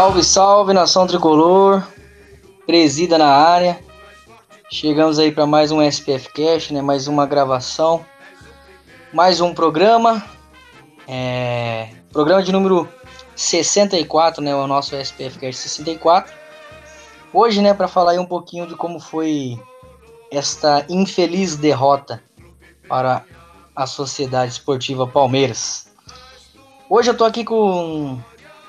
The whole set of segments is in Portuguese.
Salve, salve nação tricolor, presida na área. Chegamos aí para mais um SPF Cast, né? Mais uma gravação, mais um programa. É... Programa de número 64, né? O nosso SPF Cast 64. Hoje, né, para falar aí um pouquinho de como foi esta infeliz derrota para a Sociedade Esportiva Palmeiras. Hoje eu tô aqui com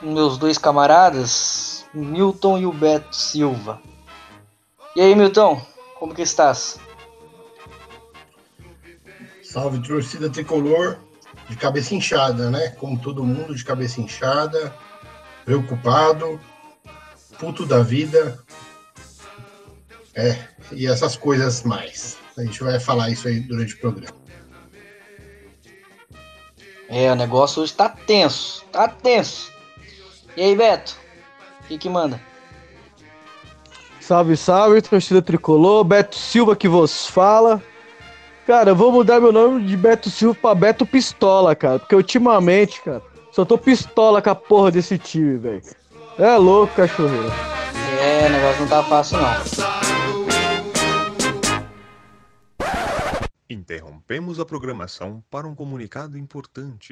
meus dois camaradas, Milton e o Beto Silva. E aí, Milton, como que estás? Salve torcida tricolor, de cabeça inchada, né? Como todo mundo, de cabeça inchada, preocupado, puto da vida. É, e essas coisas mais. A gente vai falar isso aí durante o programa. É, o negócio hoje tá tenso, tá tenso. E aí, Beto, o que que manda? Salve, salve, torcida tricolor. Beto Silva que vos fala. Cara, eu vou mudar meu nome de Beto Silva pra Beto Pistola, cara. Porque ultimamente, cara, só tô pistola com a porra desse time, velho. É louco, cachorreiro. É, o negócio não tá fácil não. Interrompemos a programação para um comunicado importante.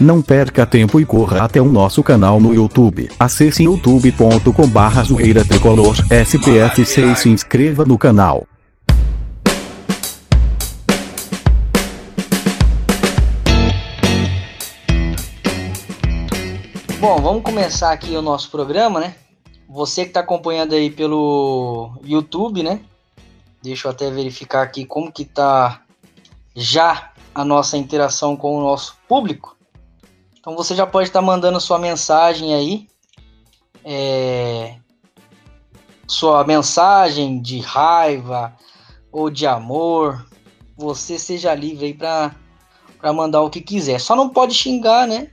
Não perca tempo e corra até o nosso canal no YouTube. Acesse youtube.com barra zoeira tricolor SPF6 e se inscreva no canal. Bom, vamos começar aqui o nosso programa, né? Você que está acompanhando aí pelo YouTube, né? Deixa eu até verificar aqui como que tá já a nossa interação com o nosso público. Então você já pode estar tá mandando sua mensagem aí. É, sua mensagem de raiva ou de amor. Você seja livre aí para mandar o que quiser. Só não pode xingar, né?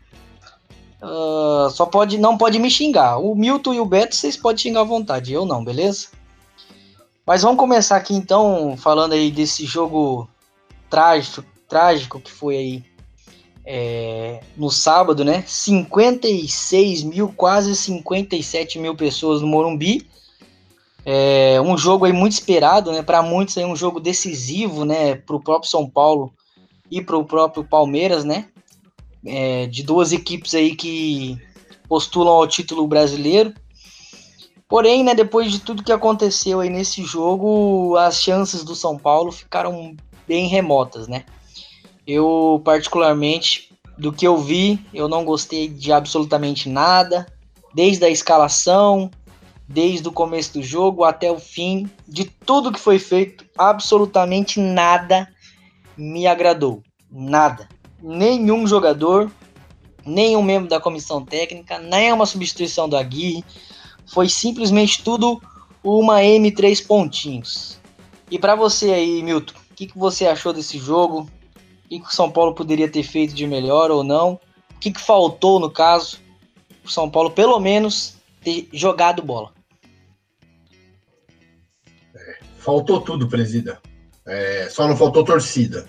Uh, só pode, não pode me xingar. O Milton e o Beto vocês podem xingar à vontade, eu não, beleza? Mas vamos começar aqui então falando aí desse jogo trágico, trágico que foi aí é, no sábado, né? 56 mil, quase 57 mil pessoas no Morumbi. É um jogo aí muito esperado, né? Para muitos aí um jogo decisivo, né? Para o próprio São Paulo e para o próprio Palmeiras, né? É, de duas equipes aí que postulam ao título brasileiro. Porém, né, depois de tudo que aconteceu aí nesse jogo, as chances do São Paulo ficaram bem remotas, né? Eu, particularmente, do que eu vi, eu não gostei de absolutamente nada, desde a escalação, desde o começo do jogo até o fim, de tudo que foi feito, absolutamente nada me agradou. Nada. Nenhum jogador, nenhum membro da comissão técnica, nem uma substituição do Aguirre. Foi simplesmente tudo uma M3 pontinhos. E para você aí, Milton, o que, que você achou desse jogo? O que, o São Paulo poderia ter feito de melhor ou não? O que, que faltou, no caso, o São Paulo, pelo menos, ter jogado bola? Faltou tudo, presida. É, só não faltou torcida.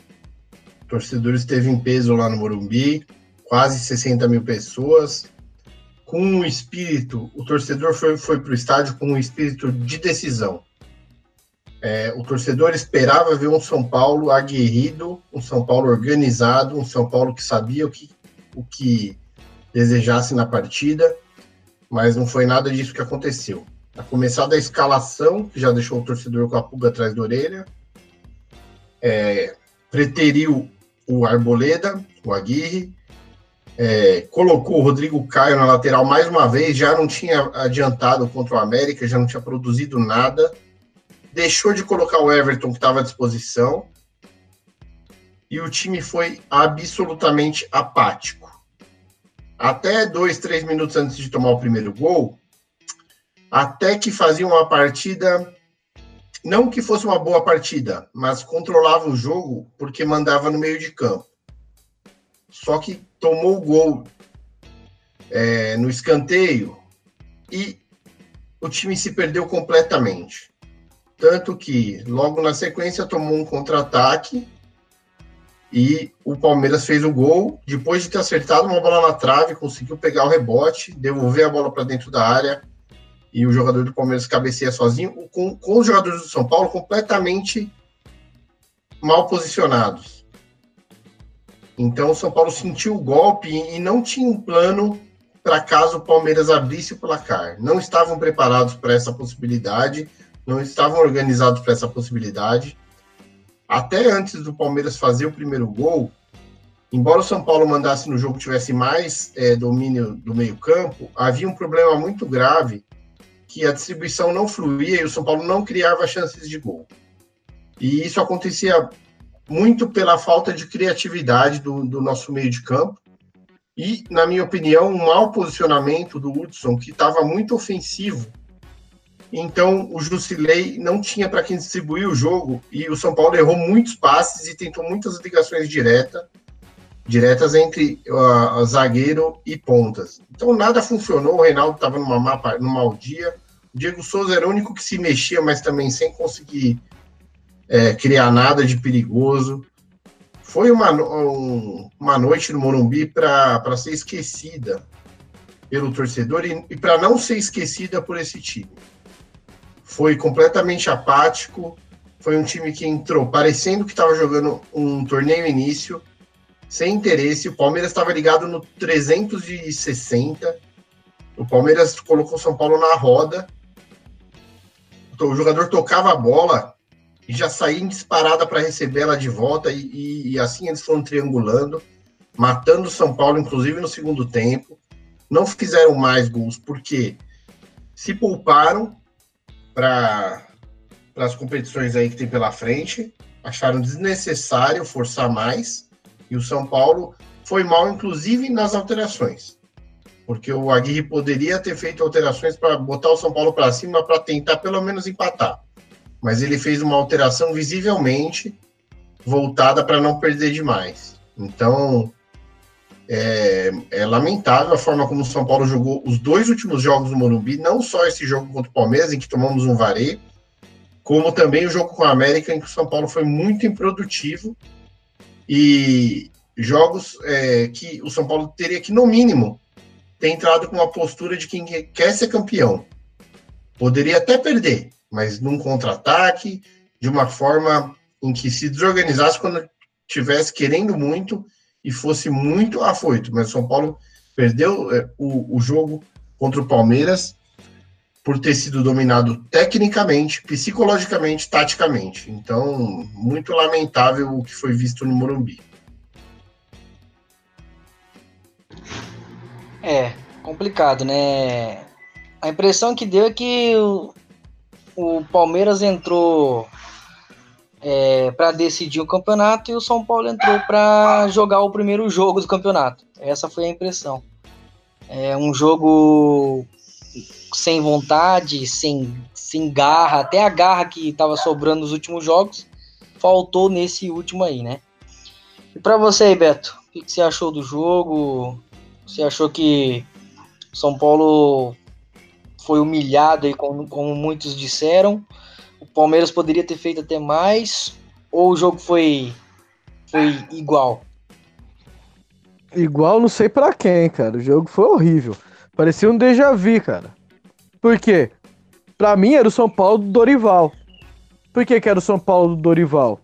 O torcedor esteve em peso lá no Morumbi, quase 60 mil pessoas. Com um espírito, o torcedor foi, foi para o estádio com um espírito de decisão. É, o torcedor esperava ver um São Paulo aguerrido, um São Paulo organizado, um São Paulo que sabia o que, o que desejasse na partida, mas não foi nada disso que aconteceu. A começar da escalação, que já deixou o torcedor com a pulga atrás da orelha, é, preteriu o Arboleda, o Aguirre, é, colocou o Rodrigo Caio na lateral mais uma vez, já não tinha adiantado contra o América, já não tinha produzido nada, deixou de colocar o Everton que estava à disposição, e o time foi absolutamente apático. Até dois, três minutos antes de tomar o primeiro gol, até que fazia uma partida não que fosse uma boa partida, mas controlava o jogo porque mandava no meio de campo. Só que tomou o gol é, no escanteio e o time se perdeu completamente. Tanto que logo na sequência tomou um contra-ataque e o Palmeiras fez o gol. Depois de ter acertado uma bola na trave, conseguiu pegar o rebote, devolver a bola para dentro da área e o jogador do Palmeiras cabeceia sozinho, com, com os jogadores do São Paulo completamente mal posicionados. Então o São Paulo sentiu o golpe e não tinha um plano para caso o Palmeiras abrisse o placar. Não estavam preparados para essa possibilidade, não estavam organizados para essa possibilidade. Até antes do Palmeiras fazer o primeiro gol, embora o São Paulo mandasse no jogo tivesse mais é, domínio do meio-campo, havia um problema muito grave que a distribuição não fluía e o São Paulo não criava chances de gol. E isso acontecia muito pela falta de criatividade do, do nosso meio de campo e, na minha opinião, um mau posicionamento do Hudson, que estava muito ofensivo. Então, o Jusilei não tinha para quem distribuir o jogo e o São Paulo errou muitos passes e tentou muitas ligações direta, diretas entre uh, zagueiro e pontas. Então, nada funcionou. O Reinaldo estava numa, num mau dia. O Diego Souza era o único que se mexia, mas também sem conseguir é, criar nada de perigoso. Foi uma, um, uma noite no Morumbi para ser esquecida pelo torcedor e, e para não ser esquecida por esse time. Foi completamente apático. Foi um time que entrou parecendo que estava jogando um torneio início, sem interesse. O Palmeiras estava ligado no 360. O Palmeiras colocou o São Paulo na roda. O jogador tocava a bola e já saía em disparada para receber ela de volta, e, e, e, assim eles foram triangulando, matando o São Paulo, inclusive no segundo tempo. Não fizeram mais gols porque se pouparam para as competições aí que tem pela frente, acharam desnecessário forçar mais, e o São Paulo foi mal, inclusive nas alterações. Porque o Aguirre poderia ter feito alterações para botar o São Paulo para cima para tentar pelo menos empatar mas ele fez uma alteração visivelmente voltada para não perder demais. Então, é, é, lamentável a forma como o São Paulo jogou os dois últimos jogos do Morumbi, não só esse jogo contra o Palmeiras, em que tomamos um vareio, como também o jogo com a América, em que o São Paulo foi muito improdutivo e jogos é, que o São Paulo teria que, no mínimo, ter entrado com uma postura de quem quer ser campeão. Poderia até perder, mas num contra-ataque, de uma forma em que se desorganizasse quando tivesse querendo muito e fosse muito afoito. Mas o São Paulo perdeu é, o, o jogo contra o Palmeiras por ter sido dominado tecnicamente, psicologicamente, taticamente. Então, muito lamentável o que foi visto no Morumbi. É, complicado, né? A impressão que deu é que o, o Palmeiras entrou é, para decidir o campeonato e o São Paulo entrou para jogar o primeiro jogo do campeonato. Essa foi a impressão. É um jogo sem vontade, sem, sem garra, até a garra que estava sobrando nos últimos jogos faltou nesse último aí, né? E para você aí, Beto, o que, que você achou do jogo? Você achou que São Paulo foi humilhado aí, como, como muitos disseram? Palmeiras poderia ter feito até mais? Ou o jogo foi, foi igual? Igual não sei para quem, cara. O jogo foi horrível. Parecia um déjà vu, cara. Por quê? Pra mim era o São Paulo do Dorival. Por que, que era o São Paulo do Dorival?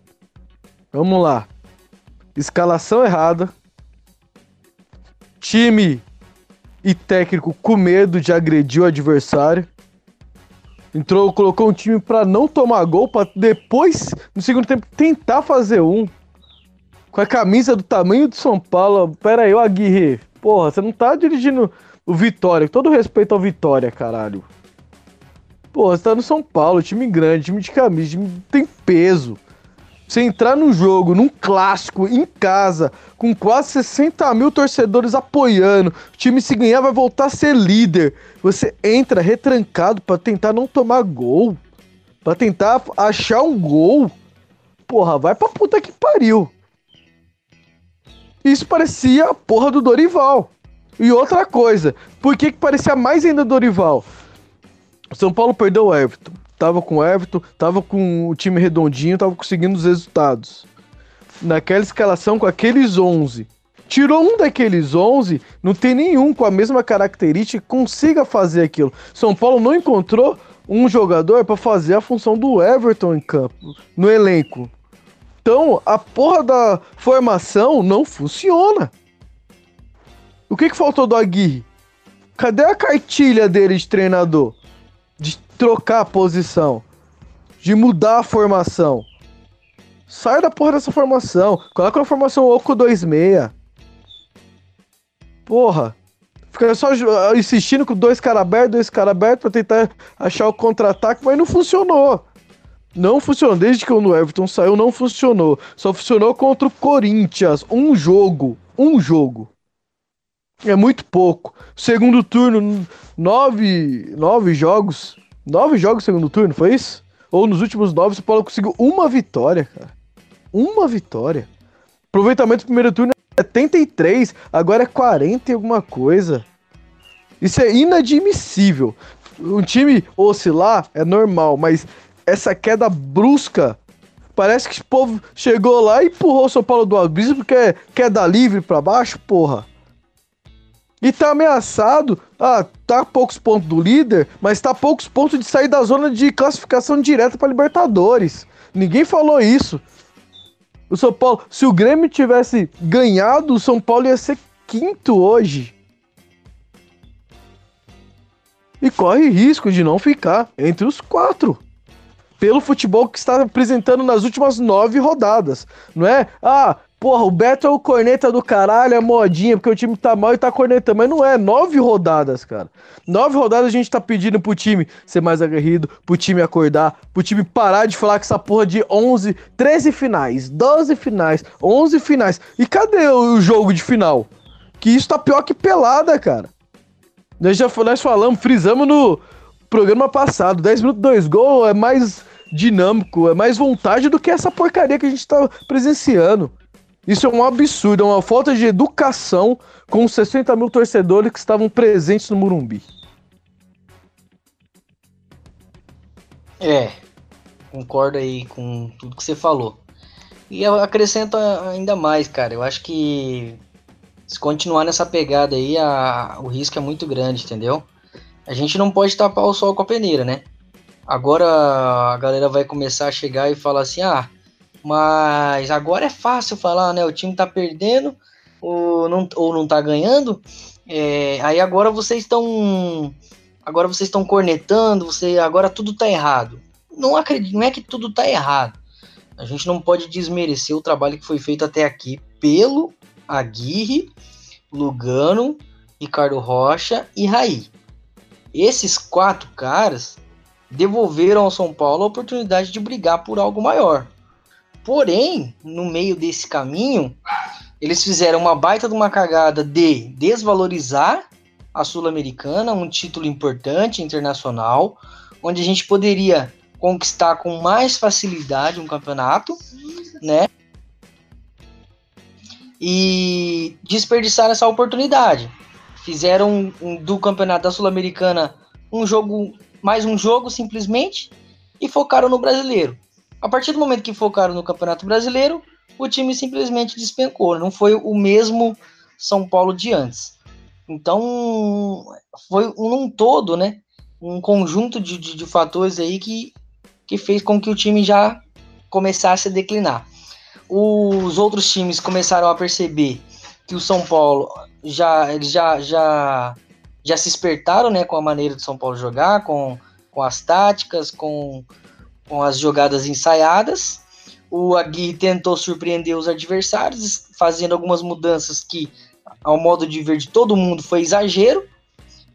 Vamos lá. Escalação errada. Time e técnico com medo de agredir o adversário. Entrou, colocou um time para não tomar gol, para depois, no segundo tempo, tentar fazer um. Com a camisa do tamanho do São Paulo. Pera aí, ô Aguirre. Porra, você não tá dirigindo o Vitória. Todo respeito ao Vitória, caralho. Porra, você tá no São Paulo, time grande, time de camisa, time tem peso. Você entrar no jogo, num clássico, em casa, com quase 60 mil torcedores apoiando, o time se ganhar vai voltar a ser líder. Você entra retrancado para tentar não tomar gol, para tentar achar um gol. Porra, vai pra puta que pariu. Isso parecia a porra do Dorival. E outra coisa, por que, que parecia mais ainda Dorival? São Paulo perdeu o Everton tava com o Everton, tava com o time redondinho, tava conseguindo os resultados. Naquela escalação com aqueles 11. Tirou um daqueles 11, não tem nenhum com a mesma característica que consiga fazer aquilo. São Paulo não encontrou um jogador para fazer a função do Everton em campo, no elenco. Então, a porra da formação não funciona. O que, que faltou do Aguirre? Cadê a cartilha dele de treinador? Trocar a posição, de mudar a formação. Sai da porra dessa formação. Coloca uma formação Oco 26. Porra. Fica só insistindo com dois caras abertos, dois caras abertos pra tentar achar o contra-ataque, mas não funcionou. Não funcionou. Desde que o Everton saiu, não funcionou. Só funcionou contra o Corinthians. Um jogo. Um jogo. É muito pouco. Segundo turno, nove, nove jogos. Nove jogos no segundo turno, foi isso? Ou nos últimos nove, o São Paulo conseguiu uma vitória, cara. Uma vitória. Aproveitamento do primeiro turno é 73, agora é 40 e alguma coisa. Isso é inadmissível. Um time oscilar é normal, mas essa queda brusca parece que o povo chegou lá e empurrou o São Paulo do abismo porque é queda livre para baixo, porra. E tá ameaçado. Ah, tá a poucos pontos do líder, mas tá a poucos pontos de sair da zona de classificação direta para Libertadores. Ninguém falou isso. O São Paulo, se o Grêmio tivesse ganhado, o São Paulo ia ser quinto hoje. E corre risco de não ficar entre os quatro. Pelo futebol que está apresentando nas últimas nove rodadas. Não é? Ah, Porra, o Beto é o corneta do caralho, é modinha, porque o time tá mal e tá cornetando. Mas não é, nove rodadas, cara. Nove rodadas a gente tá pedindo pro time ser mais aguerrido, pro time acordar, pro time parar de falar que essa porra de 11, 13 finais, 12 finais, 11 finais. E cadê o jogo de final? Que isso tá pior que pelada, cara. Nós já nós falamos, frisamos no programa passado, 10 minutos, 2 gols é mais dinâmico, é mais vontade do que essa porcaria que a gente tá presenciando. Isso é um absurdo, é uma falta de educação com os 60 mil torcedores que estavam presentes no Murumbi. É, concordo aí com tudo que você falou. E acrescento ainda mais, cara. Eu acho que se continuar nessa pegada aí, a, o risco é muito grande, entendeu? A gente não pode tapar o sol com a peneira, né? Agora a galera vai começar a chegar e falar assim: ah, mas agora é fácil falar, né? O time tá perdendo ou não, ou não tá ganhando. É, aí agora vocês estão. Agora vocês estão cornetando, você, agora tudo tá errado. Não acredito, não é que tudo tá errado. A gente não pode desmerecer o trabalho que foi feito até aqui pelo Aguirre, Lugano, Ricardo Rocha e Raí. Esses quatro caras devolveram ao São Paulo a oportunidade de brigar por algo maior. Porém, no meio desse caminho, eles fizeram uma baita de uma cagada de desvalorizar a Sul-Americana, um título importante internacional, onde a gente poderia conquistar com mais facilidade um campeonato, né? E desperdiçar essa oportunidade. Fizeram do campeonato da Sul-Americana um jogo, mais um jogo simplesmente, e focaram no brasileiro. A partir do momento que focaram no Campeonato Brasileiro, o time simplesmente despencou. Não foi o mesmo São Paulo de antes. Então, foi um todo, né? Um conjunto de, de, de fatores aí que, que fez com que o time já começasse a declinar. Os outros times começaram a perceber que o São Paulo já eles já, já, já se espertaram né, com a maneira de São Paulo jogar, com, com as táticas, com, com as jogadas ensaiadas. O Aguirre tentou surpreender os adversários, fazendo algumas mudanças que, ao modo de ver de todo mundo, foi exagero.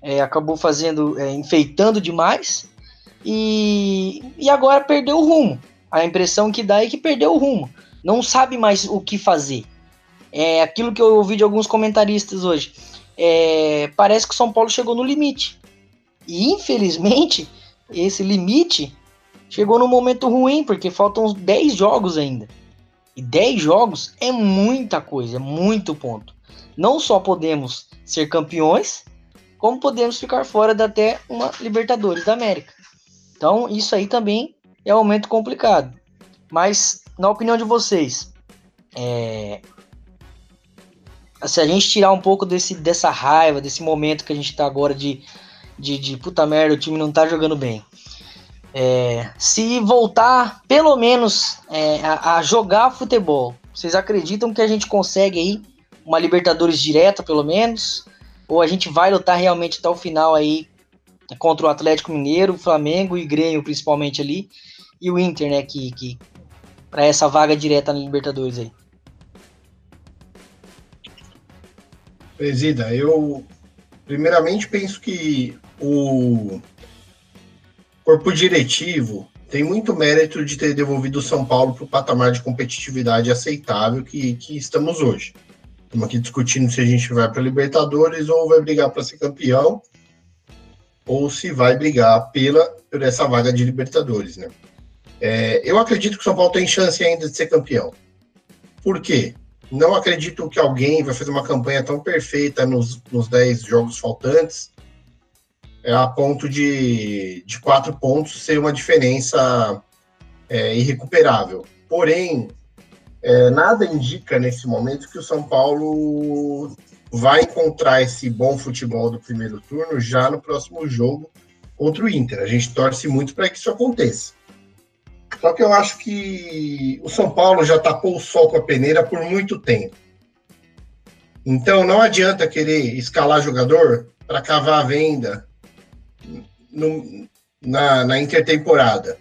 É, acabou fazendo, é, enfeitando demais. E, e agora perdeu o rumo. A impressão que dá é que perdeu o rumo. Não sabe mais o que fazer. É aquilo que eu ouvi de alguns comentaristas hoje. É, parece que o São Paulo chegou no limite. E infelizmente, esse limite chegou num momento ruim, porque faltam uns 10 jogos ainda. E 10 jogos é muita coisa, é muito ponto. Não só podemos ser campeões, como podemos ficar fora da até uma Libertadores da América. Então, isso aí também é um momento complicado. Mas, na opinião de vocês, é... se a gente tirar um pouco desse, dessa raiva, desse momento que a gente está agora de, de, de puta merda, o time não está jogando bem. É, se voltar pelo menos é, a, a, jogar futebol, vocês acreditam que a gente consegue aí uma Libertadores direta, pelo menos? Ou a gente vai lutar realmente até o final aí contra o Atlético Mineiro, o Flamengo e Grêmio, principalmente ali, e o Inter, né? Que, que para essa vaga direta na Libertadores aí. Presida, eu primeiramente penso que o corpo diretivo tem muito mérito de ter devolvido o São Paulo para o patamar de competitividade aceitável que, que estamos hoje. Estamos aqui discutindo se a gente vai para Libertadores ou vai brigar para ser campeão, ou se vai brigar pela, por essa vaga de Libertadores, né? É, eu acredito que o São Paulo tem chance ainda de ser campeão. Por quê? Não acredito que alguém vai fazer uma campanha tão perfeita nos, nos 10 jogos faltantes a ponto de, de quatro pontos ser uma diferença é, irrecuperável. Porém, é, nada indica nesse momento que o São Paulo vai encontrar esse bom futebol do primeiro turno já no próximo jogo contra o Inter. A gente torce muito para que isso aconteça. Só que eu acho que o São Paulo já tapou o sol com a peneira por muito tempo. Então não adianta querer escalar jogador para cavar a venda no, na, na intertemporada.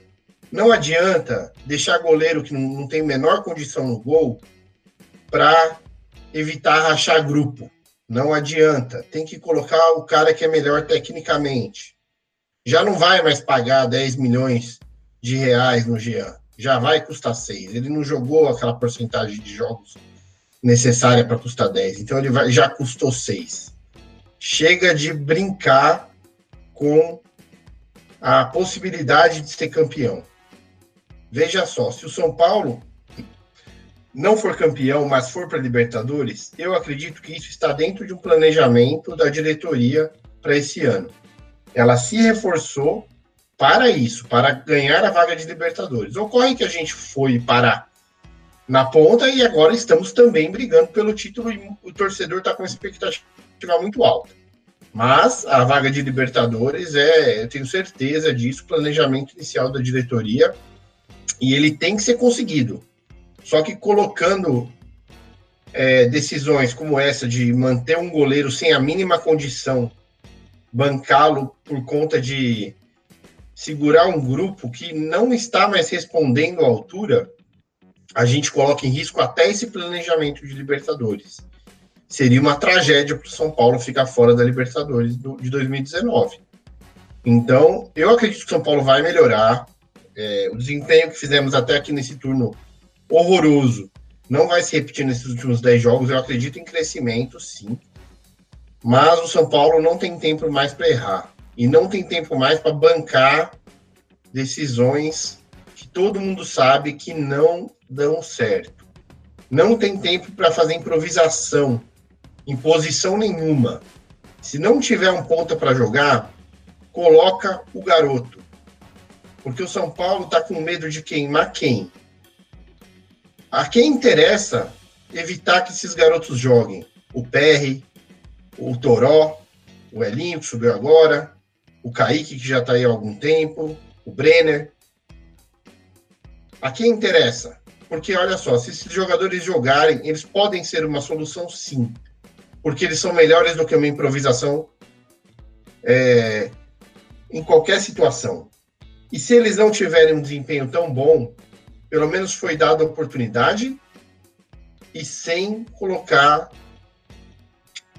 Não adianta deixar goleiro que não, não tem menor condição no gol para evitar rachar grupo. Não adianta. Tem que colocar o cara que é melhor tecnicamente. Já não vai mais pagar 10 milhões de reais no Jean. Já vai custar 6. Ele não jogou aquela porcentagem de jogos necessária para custar 10. Então ele vai, já custou 6. Chega de brincar com a possibilidade de ser campeão. Veja só, se o São Paulo não for campeão, mas for para Libertadores, eu acredito que isso está dentro de um planejamento da diretoria para esse ano. Ela se reforçou para isso, para ganhar a vaga de Libertadores. Ocorre que a gente foi parar na ponta e agora estamos também brigando pelo título e o torcedor está com expectativa muito alta. Mas a vaga de Libertadores é, eu tenho certeza disso, planejamento inicial da diretoria, e ele tem que ser conseguido. Só que colocando é, decisões como essa de manter um goleiro sem a mínima condição, bancá-lo por conta de segurar um grupo que não está mais respondendo à altura, a gente coloca em risco até esse planejamento de Libertadores. Seria uma tragédia para o São Paulo ficar fora da Libertadores do, de 2019. Então, eu acredito que o São Paulo vai melhorar. É, o desempenho que fizemos até aqui nesse turno horroroso não vai se repetir nesses últimos 10 jogos. Eu acredito em crescimento, sim. Mas o São Paulo não tem tempo mais para errar. E não tem tempo mais para bancar decisões que todo mundo sabe que não dão certo. Não tem tempo para fazer improvisação, imposição nenhuma. Se não tiver um ponta para jogar, coloca o garoto. Porque o São Paulo está com medo de queimar quem? A quem interessa evitar que esses garotos joguem? O PR, o Toró, o Elinho, que subiu agora, o Kaique, que já está aí há algum tempo, o Brenner. A quem interessa? Porque, olha só, se esses jogadores jogarem, eles podem ser uma solução, sim. Porque eles são melhores do que uma improvisação é, em qualquer situação. E se eles não tiverem um desempenho tão bom, pelo menos foi dada a oportunidade e sem colocar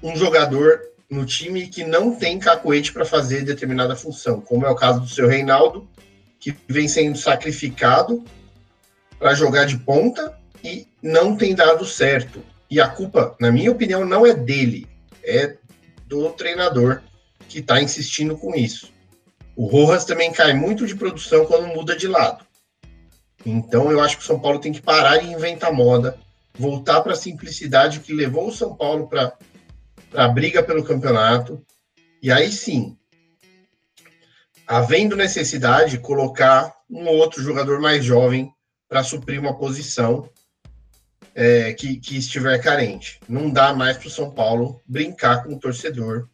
um jogador no time que não tem cacoete para fazer determinada função, como é o caso do seu Reinaldo, que vem sendo sacrificado para jogar de ponta e não tem dado certo. E a culpa, na minha opinião, não é dele, é do treinador que está insistindo com isso. O Rojas também cai muito de produção quando muda de lado. Então eu acho que o São Paulo tem que parar de inventar moda, voltar para a simplicidade que levou o São Paulo para a briga pelo campeonato. E aí sim, havendo necessidade, colocar um outro jogador mais jovem para suprir uma posição é, que, que estiver carente. Não dá mais para o São Paulo brincar com o torcedor.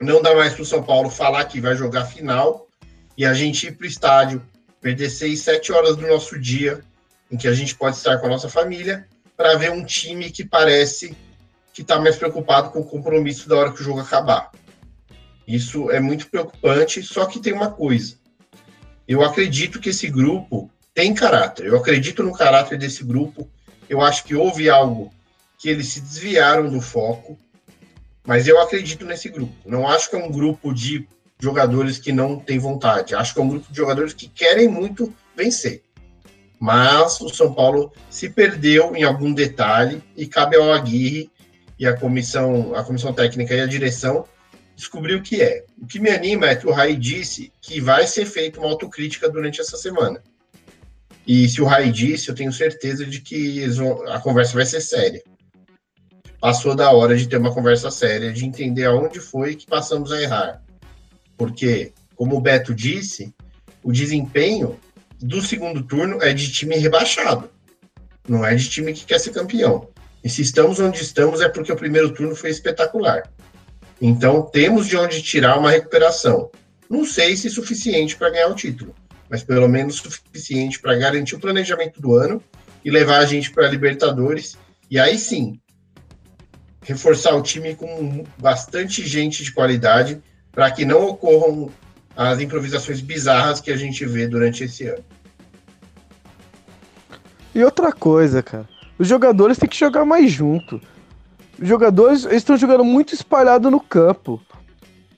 Não dá mais para o São Paulo falar que vai jogar final e a gente ir para o estádio, perder seis, sete horas do nosso dia, em que a gente pode estar com a nossa família, para ver um time que parece que está mais preocupado com o compromisso da hora que o jogo acabar. Isso é muito preocupante, só que tem uma coisa. Eu acredito que esse grupo tem caráter. Eu acredito no caráter desse grupo. Eu acho que houve algo que eles se desviaram do foco, mas eu acredito nesse grupo. Não acho que é um grupo de jogadores que não têm vontade. Acho que é um grupo de jogadores que querem muito vencer. Mas o São Paulo se perdeu em algum detalhe e cabe ao Aguirre e a comissão, a comissão técnica e a direção descobrir o que é. O que me anima é que o Rai disse que vai ser feita uma autocrítica durante essa semana. E se o Rai disse, eu tenho certeza de que vão, a conversa vai ser séria. Passou da hora de ter uma conversa séria, de entender aonde foi que passamos a errar. Porque, como o Beto disse, o desempenho do segundo turno é de time rebaixado, não é de time que quer ser campeão. E se estamos onde estamos é porque o primeiro turno foi espetacular. Então, temos de onde tirar uma recuperação. Não sei se é suficiente para ganhar o título, mas pelo menos suficiente para garantir o planejamento do ano e levar a gente para a Libertadores. E aí sim, reforçar o time com bastante gente de qualidade para que não ocorram as improvisações bizarras que a gente vê durante esse ano. E outra coisa, cara, os jogadores têm que jogar mais junto. Os jogadores estão jogando muito espalhado no campo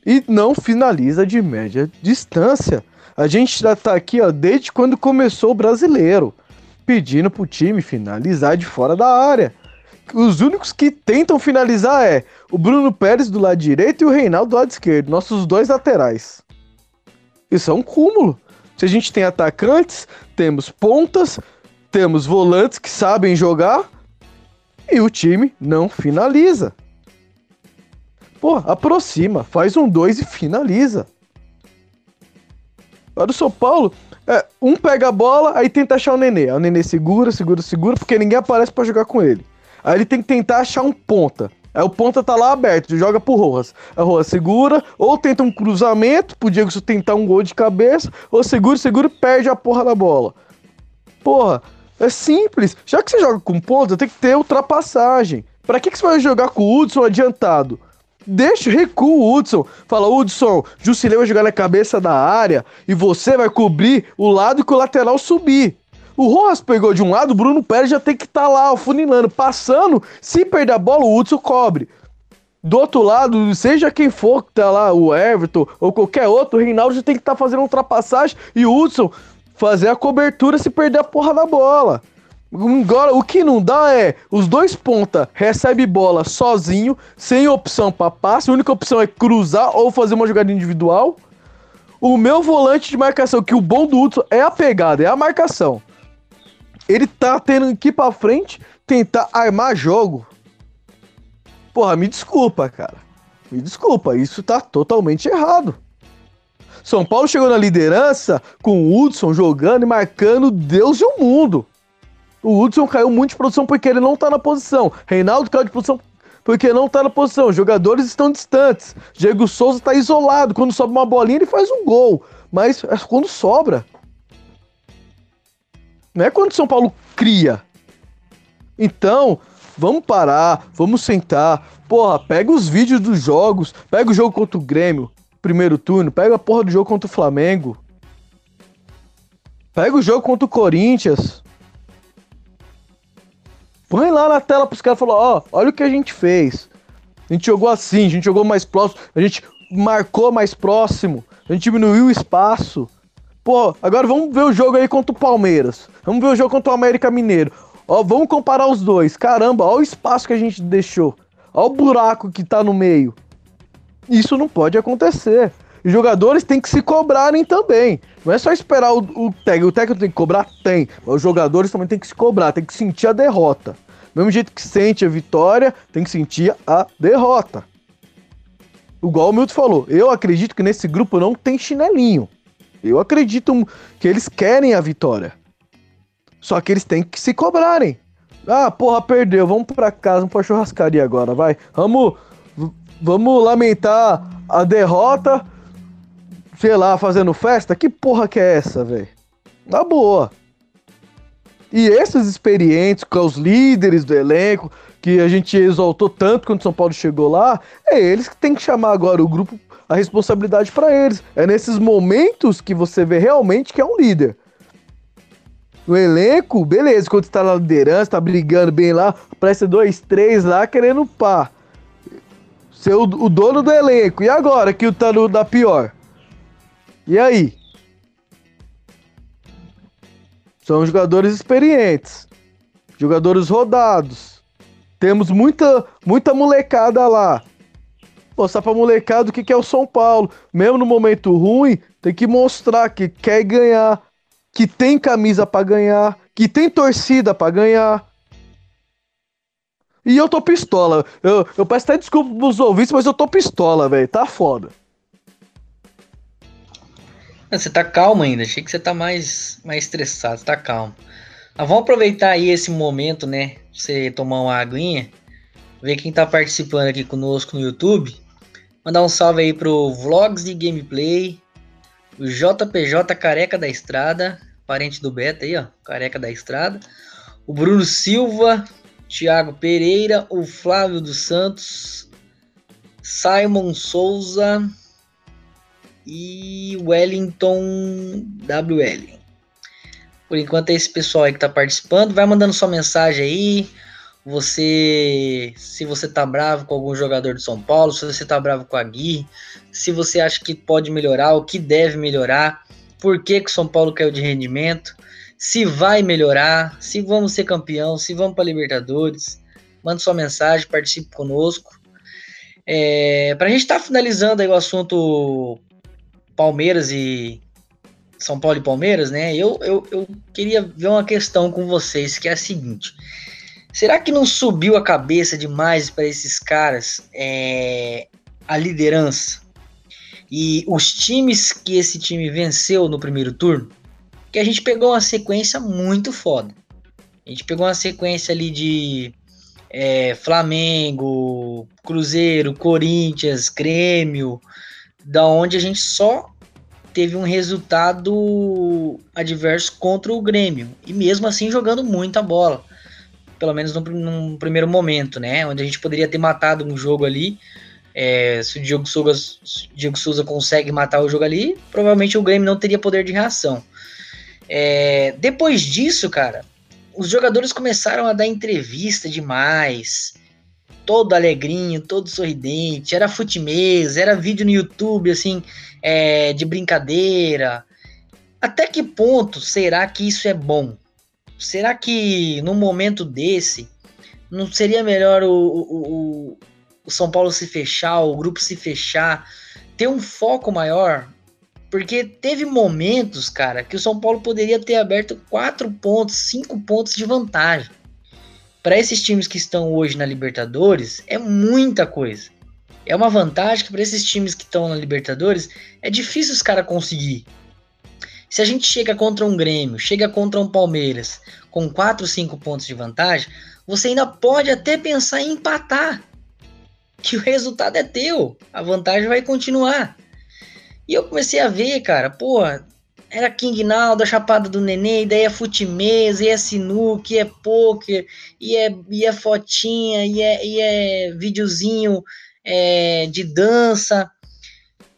e não finaliza de média distância. A gente já tá aqui, ó, desde quando começou o brasileiro, pedindo pro time finalizar de fora da área. Os únicos que tentam finalizar é o Bruno Pérez do lado direito e o Reinaldo do lado esquerdo, nossos dois laterais. Isso é um cúmulo. Se a gente tem atacantes, temos pontas, temos volantes que sabem jogar e o time não finaliza. Pô, aproxima, faz um dois e finaliza. Agora o São Paulo, é, um pega a bola, aí tenta achar o Nenê. Aí o Nenê segura, segura, segura, porque ninguém aparece para jogar com ele. Aí ele tem que tentar achar um ponta. Aí o ponta tá lá aberto, joga pro Rojas. A Rojas segura, ou tenta um cruzamento, pro Diego tentar um gol de cabeça, ou segura, segura e perde a porra da bola. Porra, é simples. Já que você joga com ponta, tem que ter ultrapassagem. Pra que, que você vai jogar com o Hudson adiantado? Deixa, recua o Hudson. Fala, Hudson, Jusilei vai jogar na cabeça da área e você vai cobrir o lado que o lateral subir. O Rojas pegou de um lado, o Bruno Pérez já tem que estar tá lá, funilando, passando. Se perder a bola, o Hudson cobre. Do outro lado, seja quem for que tá lá, o Everton ou qualquer outro, o Reinaldo já tem que estar tá fazendo ultrapassagem e o Hudson fazer a cobertura se perder a porra da bola. Agora, o que não dá é os dois ponta recebe bola sozinho, sem opção para passe, a única opção é cruzar ou fazer uma jogada individual. O meu volante de marcação, que o bom do Hudson é a pegada, é a marcação. Ele tá tendo que ir pra frente tentar armar jogo. Porra, me desculpa, cara. Me desculpa, isso tá totalmente errado. São Paulo chegou na liderança com o Hudson jogando e marcando Deus e o mundo. O Hudson caiu muito de produção porque ele não tá na posição. Reinaldo caiu de produção porque não tá na posição. Os jogadores estão distantes. Diego Souza tá isolado. Quando sobe uma bolinha, ele faz um gol. Mas é quando sobra. Não é quando São Paulo cria. Então, vamos parar, vamos sentar. Porra, pega os vídeos dos jogos, pega o jogo contra o Grêmio, primeiro turno, pega a porra do jogo contra o Flamengo. Pega o jogo contra o Corinthians. Põe lá na tela pros caras falar, ó, oh, olha o que a gente fez. A gente jogou assim, a gente jogou mais próximo, a gente marcou mais próximo, a gente diminuiu o espaço. Pô, agora vamos ver o jogo aí contra o Palmeiras. Vamos ver o jogo contra o América Mineiro. Ó, vamos comparar os dois. Caramba, olha o espaço que a gente deixou. Olha o buraco que tá no meio. Isso não pode acontecer. Os jogadores têm que se cobrarem também. Não é só esperar o, o técnico. O técnico tem que cobrar? Tem. Mas os jogadores também têm que se cobrar, tem que sentir a derrota. Do mesmo jeito que sente a vitória, tem que sentir a derrota. Igual o Milton falou, eu acredito que nesse grupo não tem chinelinho. Eu acredito que eles querem a vitória. Só que eles têm que se cobrarem. Ah, porra, perdeu. Vamos pra casa, vamos pra churrascaria agora, vai. Vamos, vamos lamentar a derrota sei lá, fazendo festa? Que porra que é essa, velho? Na boa. E esses experientes, com os líderes do elenco, que a gente exaltou tanto quando São Paulo chegou lá, é eles que tem que chamar agora o grupo, a responsabilidade para eles. É nesses momentos que você vê realmente que é um líder. No elenco, beleza, quando está na liderança, tá brigando bem lá, parece dois, três lá querendo pá. Ser o, o dono do elenco. E agora que o tá no, da pior? E aí? São jogadores experientes, jogadores rodados. Temos muita, muita molecada lá. Mostrar pra molecada o que, que é o São Paulo. Mesmo no momento ruim, tem que mostrar que quer ganhar, que tem camisa para ganhar, que tem torcida para ganhar. E eu tô pistola. Eu, eu peço até desculpa pros ouvintes, mas eu tô pistola, velho. Tá foda. Você tá calmo ainda, achei que você tá mais, mais estressado, tá calmo. Mas vamos aproveitar aí esse momento, né? Você tomar uma aguinha, ver quem tá participando aqui conosco no YouTube. Mandar um salve aí pro Vlogs de Gameplay, o JPJ Careca da Estrada, parente do Beta aí, ó, Careca da Estrada. O Bruno Silva, Thiago Pereira, o Flávio dos Santos, Simon Souza, e Wellington WL. Por enquanto é esse pessoal aí que tá participando. Vai mandando sua mensagem aí. Você, se você tá bravo com algum jogador de São Paulo, se você tá bravo com a Gui, se você acha que pode melhorar, o que deve melhorar, por que que São Paulo caiu de rendimento, se vai melhorar, se vamos ser campeão, se vamos para Libertadores, manda sua mensagem, participe conosco. É, para a gente estar tá finalizando aí o assunto Palmeiras e São Paulo e Palmeiras, né? Eu, eu, eu queria ver uma questão com vocês, que é a seguinte: será que não subiu a cabeça demais para esses caras é, a liderança? E os times que esse time venceu no primeiro turno, que a gente pegou uma sequência muito foda. A gente pegou uma sequência ali de é, Flamengo, Cruzeiro, Corinthians, Grêmio, da onde a gente só teve um resultado adverso contra o Grêmio. E mesmo assim jogando muita bola. Pelo menos num, num primeiro momento, né? Onde a gente poderia ter matado um jogo ali. É, se o Diego Souza, Diego Souza consegue matar o jogo ali, provavelmente o Grêmio não teria poder de reação. É, depois disso, cara, os jogadores começaram a dar entrevista demais. Todo alegrinho, todo sorridente. Era futimês, era vídeo no YouTube, assim, é, de brincadeira. Até que ponto será que isso é bom? Será que num momento desse não seria melhor o, o, o São Paulo se fechar, o grupo se fechar, ter um foco maior? Porque teve momentos, cara, que o São Paulo poderia ter aberto 4 pontos, 5 pontos de vantagem. Para esses times que estão hoje na Libertadores, é muita coisa. É uma vantagem que para esses times que estão na Libertadores é difícil os caras conseguir. Se a gente chega contra um Grêmio, chega contra um Palmeiras com 4, 5 pontos de vantagem, você ainda pode até pensar em empatar. Que o resultado é teu, a vantagem vai continuar. E eu comecei a ver, cara, pô, era King Now, da Chapada do Nenê, e daí é futimesa, e é sinuca, e é poker, e é, e é fotinha, e é, e é videozinho é, de dança.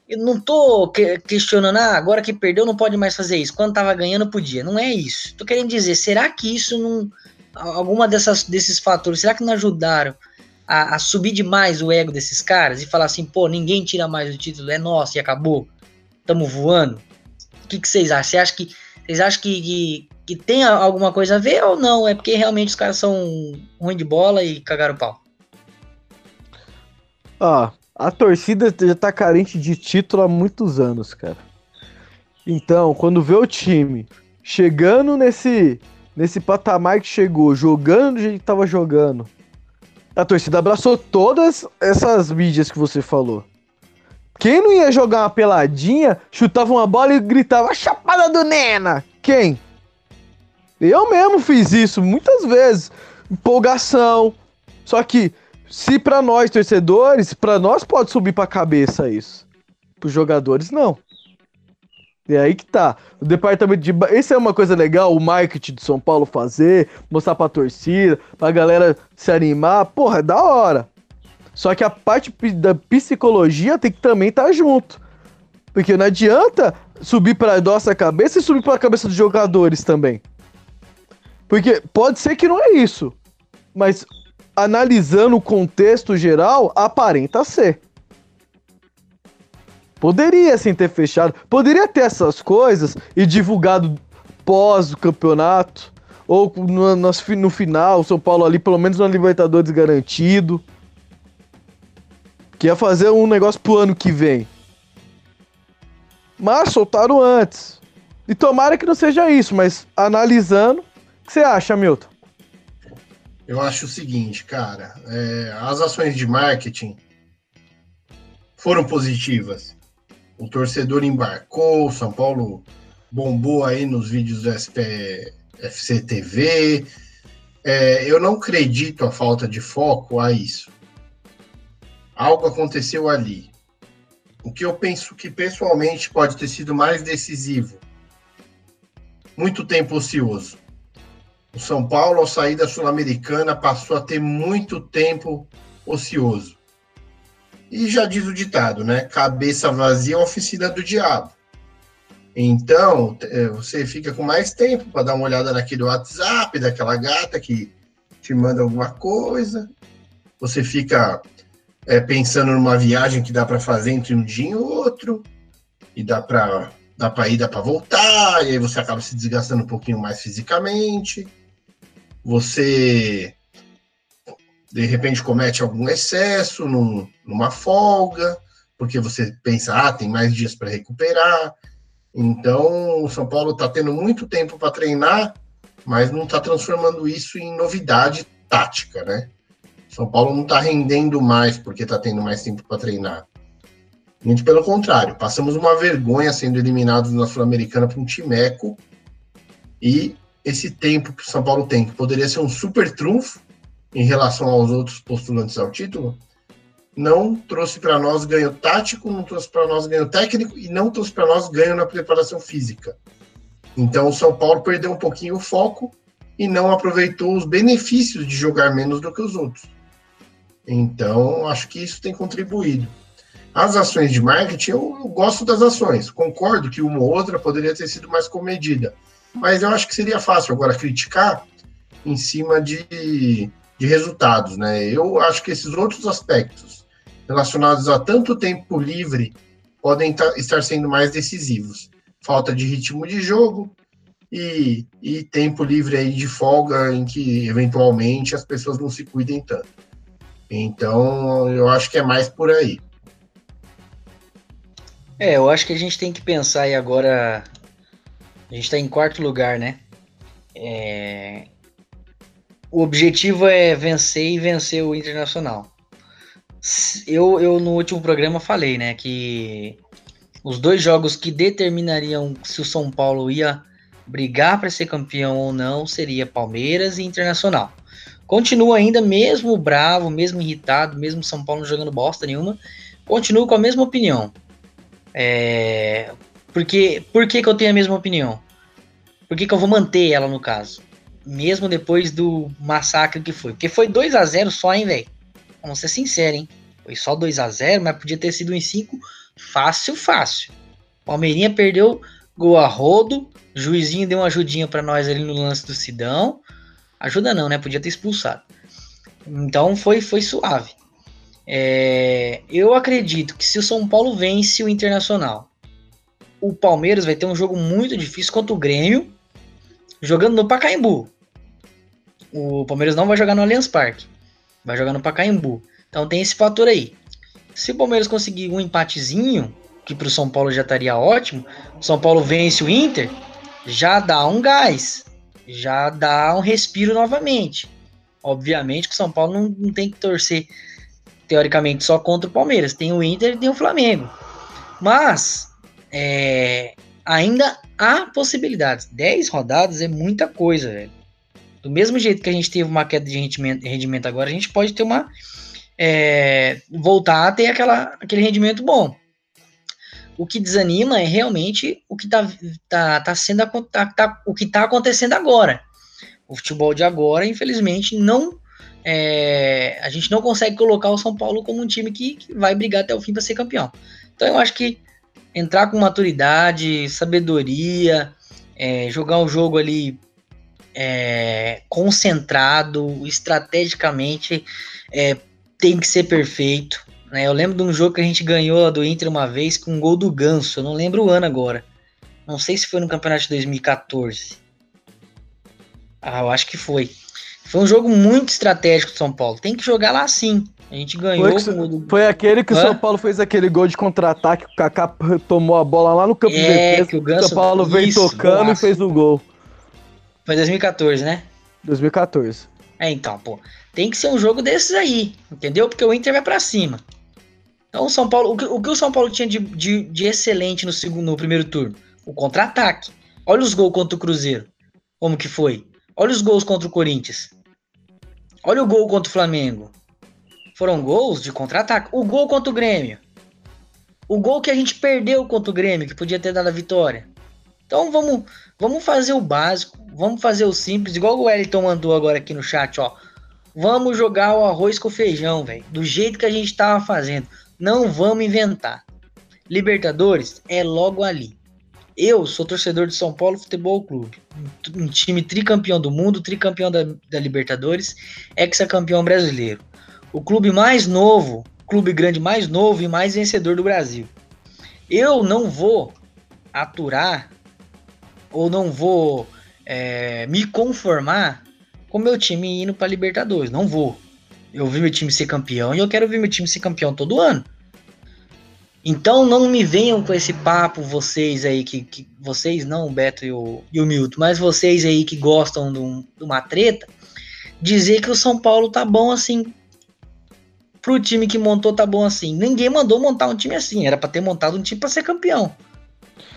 Eu não tô questionando, ah, agora que perdeu não pode mais fazer isso. Quando tava ganhando, podia. Não é isso. Tô querendo dizer, será que isso não. Alguma dessas, desses fatores, será que não ajudaram a, a subir demais o ego desses caras e falar assim, pô, ninguém tira mais o título, é nosso e acabou? Tamo voando? Que, que vocês acham? Você acha que, vocês acham que, que, que tem alguma coisa a ver ou não? É porque realmente os caras são ruim de bola e cagaram o pau? Ó, a torcida já tá carente de título há muitos anos, cara. Então, quando vê o time chegando nesse nesse patamar que chegou, jogando do jeito que tava jogando, a torcida abraçou todas essas mídias que você falou. Quem não ia jogar uma peladinha, chutava uma bola e gritava chapada do Nena? Quem? Eu mesmo fiz isso muitas vezes. Empolgação. Só que se para nós torcedores, para nós pode subir para cabeça isso. Para os jogadores não. E aí que tá. O departamento de. Isso é uma coisa legal, o marketing de São Paulo fazer, mostrar pra torcida, pra galera se animar. Porra, é da hora. Só que a parte da psicologia tem que também estar tá junto. Porque não adianta subir pra nossa cabeça e subir pra cabeça dos jogadores também. Porque pode ser que não é isso. Mas analisando o contexto geral, aparenta ser. Poderia sim ter fechado, poderia ter essas coisas e divulgado pós o campeonato, ou no, no, no final, São Paulo ali, pelo menos na Libertadores garantido. Que ia fazer um negócio pro ano que vem. Mas soltaram antes. E tomara que não seja isso, mas analisando, o que você acha, Milton? Eu acho o seguinte, cara, é, as ações de marketing foram positivas. O torcedor embarcou, São Paulo bombou aí nos vídeos do SPFC TV. É, eu não acredito a falta de foco a isso. Algo aconteceu ali. O que eu penso que pessoalmente pode ter sido mais decisivo. Muito tempo ocioso o São Paulo, ao sair da Sul-Americana, passou a ter muito tempo ocioso. E já diz o ditado, né? Cabeça vazia é oficina do diabo. Então, é, você fica com mais tempo para dar uma olhada naquele WhatsApp daquela gata que te manda alguma coisa. Você fica é, pensando numa viagem que dá para fazer entre um dia e outro. E dá para dá para ir, dá para voltar. E aí você acaba se desgastando um pouquinho mais fisicamente você de repente comete algum excesso num, numa folga, porque você pensa, ah, tem mais dias para recuperar. Então, o São Paulo está tendo muito tempo para treinar, mas não está transformando isso em novidade tática, né? São Paulo não está rendendo mais porque está tendo mais tempo para treinar. Muito pelo contrário, passamos uma vergonha sendo eliminados na Sul-Americana para um timeco e esse tempo que o São Paulo tem, que poderia ser um super trunfo, em relação aos outros postulantes ao título, não trouxe para nós ganho tático, não trouxe para nós ganho técnico e não trouxe para nós ganho na preparação física. Então o São Paulo perdeu um pouquinho o foco e não aproveitou os benefícios de jogar menos do que os outros. Então acho que isso tem contribuído. As ações de marketing, eu, eu gosto das ações, concordo que uma ou outra poderia ter sido mais comedida, mas eu acho que seria fácil agora criticar em cima de, de resultados, né? Eu acho que esses outros aspectos relacionados a tanto tempo livre podem estar sendo mais decisivos. Falta de ritmo de jogo e, e tempo livre aí de folga em que eventualmente as pessoas não se cuidem tanto. Então, eu acho que é mais por aí. É, eu acho que a gente tem que pensar aí agora. A gente está em quarto lugar, né? É... O objetivo é vencer e vencer o Internacional eu, eu no último programa falei, né, que os dois jogos que determinariam se o São Paulo ia brigar para ser campeão ou não seria Palmeiras e Internacional. Continua ainda, mesmo bravo, mesmo irritado, mesmo São Paulo não jogando bosta nenhuma, continuo com a mesma opinião. É... Porque, por que, que eu tenho a mesma opinião? Por que, que eu vou manter ela no caso? Mesmo depois do massacre que foi. Porque foi 2 a 0 só, hein, velho? Vamos ser sinceros, hein? Foi só 2 a 0 mas podia ter sido em 5 fácil, fácil. Palmeirinha perdeu gol a rodo, juizinho deu uma ajudinha para nós ali no lance do Sidão. Ajuda não, né? Podia ter expulsado. Então foi, foi suave. É, eu acredito que se o São Paulo vence o Internacional, o Palmeiras vai ter um jogo muito difícil contra o Grêmio, jogando no Pacaembu. O Palmeiras não vai jogar no Allianz Parque. Vai jogar no Pacaembu. Então tem esse fator aí. Se o Palmeiras conseguir um empatezinho, que para o São Paulo já estaria ótimo, o São Paulo vence o Inter, já dá um gás, já dá um respiro novamente. Obviamente que o São Paulo não, não tem que torcer, teoricamente, só contra o Palmeiras. Tem o Inter e tem o Flamengo. Mas é, ainda há possibilidades. 10 rodadas é muita coisa, velho. Do mesmo jeito que a gente teve uma queda de rendimento, agora, a gente pode ter uma. É, voltar a ter aquela, aquele rendimento bom. O que desanima é realmente o que está tá, tá sendo tá, tá, o que está acontecendo agora. O futebol de agora, infelizmente, não é, a gente não consegue colocar o São Paulo como um time que, que vai brigar até o fim para ser campeão. Então eu acho que entrar com maturidade, sabedoria, é, jogar um jogo ali é, concentrado, estrategicamente é, tem que ser perfeito. Né? Eu lembro de um jogo que a gente ganhou do Inter uma vez com um gol do Ganso, eu não lembro o ano agora. Não sei se foi no campeonato de 2014. Ah, eu acho que foi. Foi um jogo muito estratégico do São Paulo. Tem que jogar lá sim. A gente ganhou. Foi, com... foi aquele que Hã? o São Paulo fez aquele gol de contra-ataque, o Kaká tomou a bola lá no campo é, de defesa. Que o Ganso... São Paulo veio tocando golaço. e fez o gol. Foi 2014, né? 2014. É, então, pô. Tem que ser um jogo desses aí, entendeu? Porque o Inter vai para cima. Então, o São Paulo, o que o, que o São Paulo tinha de, de, de, excelente no, segundo, no primeiro turno? O contra-ataque. Olha os gols contra o Cruzeiro. Como que foi? Olha os gols contra o Corinthians. Olha o gol contra o Flamengo. Foram gols de contra-ataque. O gol contra o Grêmio. O gol que a gente perdeu contra o Grêmio, que podia ter dado a vitória. Então vamos, vamos fazer o básico, vamos fazer o simples, igual o Wellington mandou agora aqui no chat, ó. Vamos jogar o arroz com feijão, velho, do jeito que a gente tava fazendo. Não vamos inventar. Libertadores é logo ali. Eu sou torcedor de São Paulo Futebol Clube, um time tricampeão do mundo, tricampeão da, da Libertadores, ex-campeão brasileiro. O clube mais novo, clube grande mais novo e mais vencedor do Brasil. Eu não vou aturar ou não vou é, me conformar com meu time indo para Libertadores. Não vou. Eu vi meu time ser campeão e eu quero ver meu time ser campeão todo ano. Então não me venham com esse papo, vocês aí, que, que vocês não, o Beto e o, e o Milton, mas vocês aí que gostam de, um, de uma treta, dizer que o São Paulo tá bom assim. Pro time que montou tá bom assim. Ninguém mandou montar um time assim. Era para ter montado um time para ser campeão.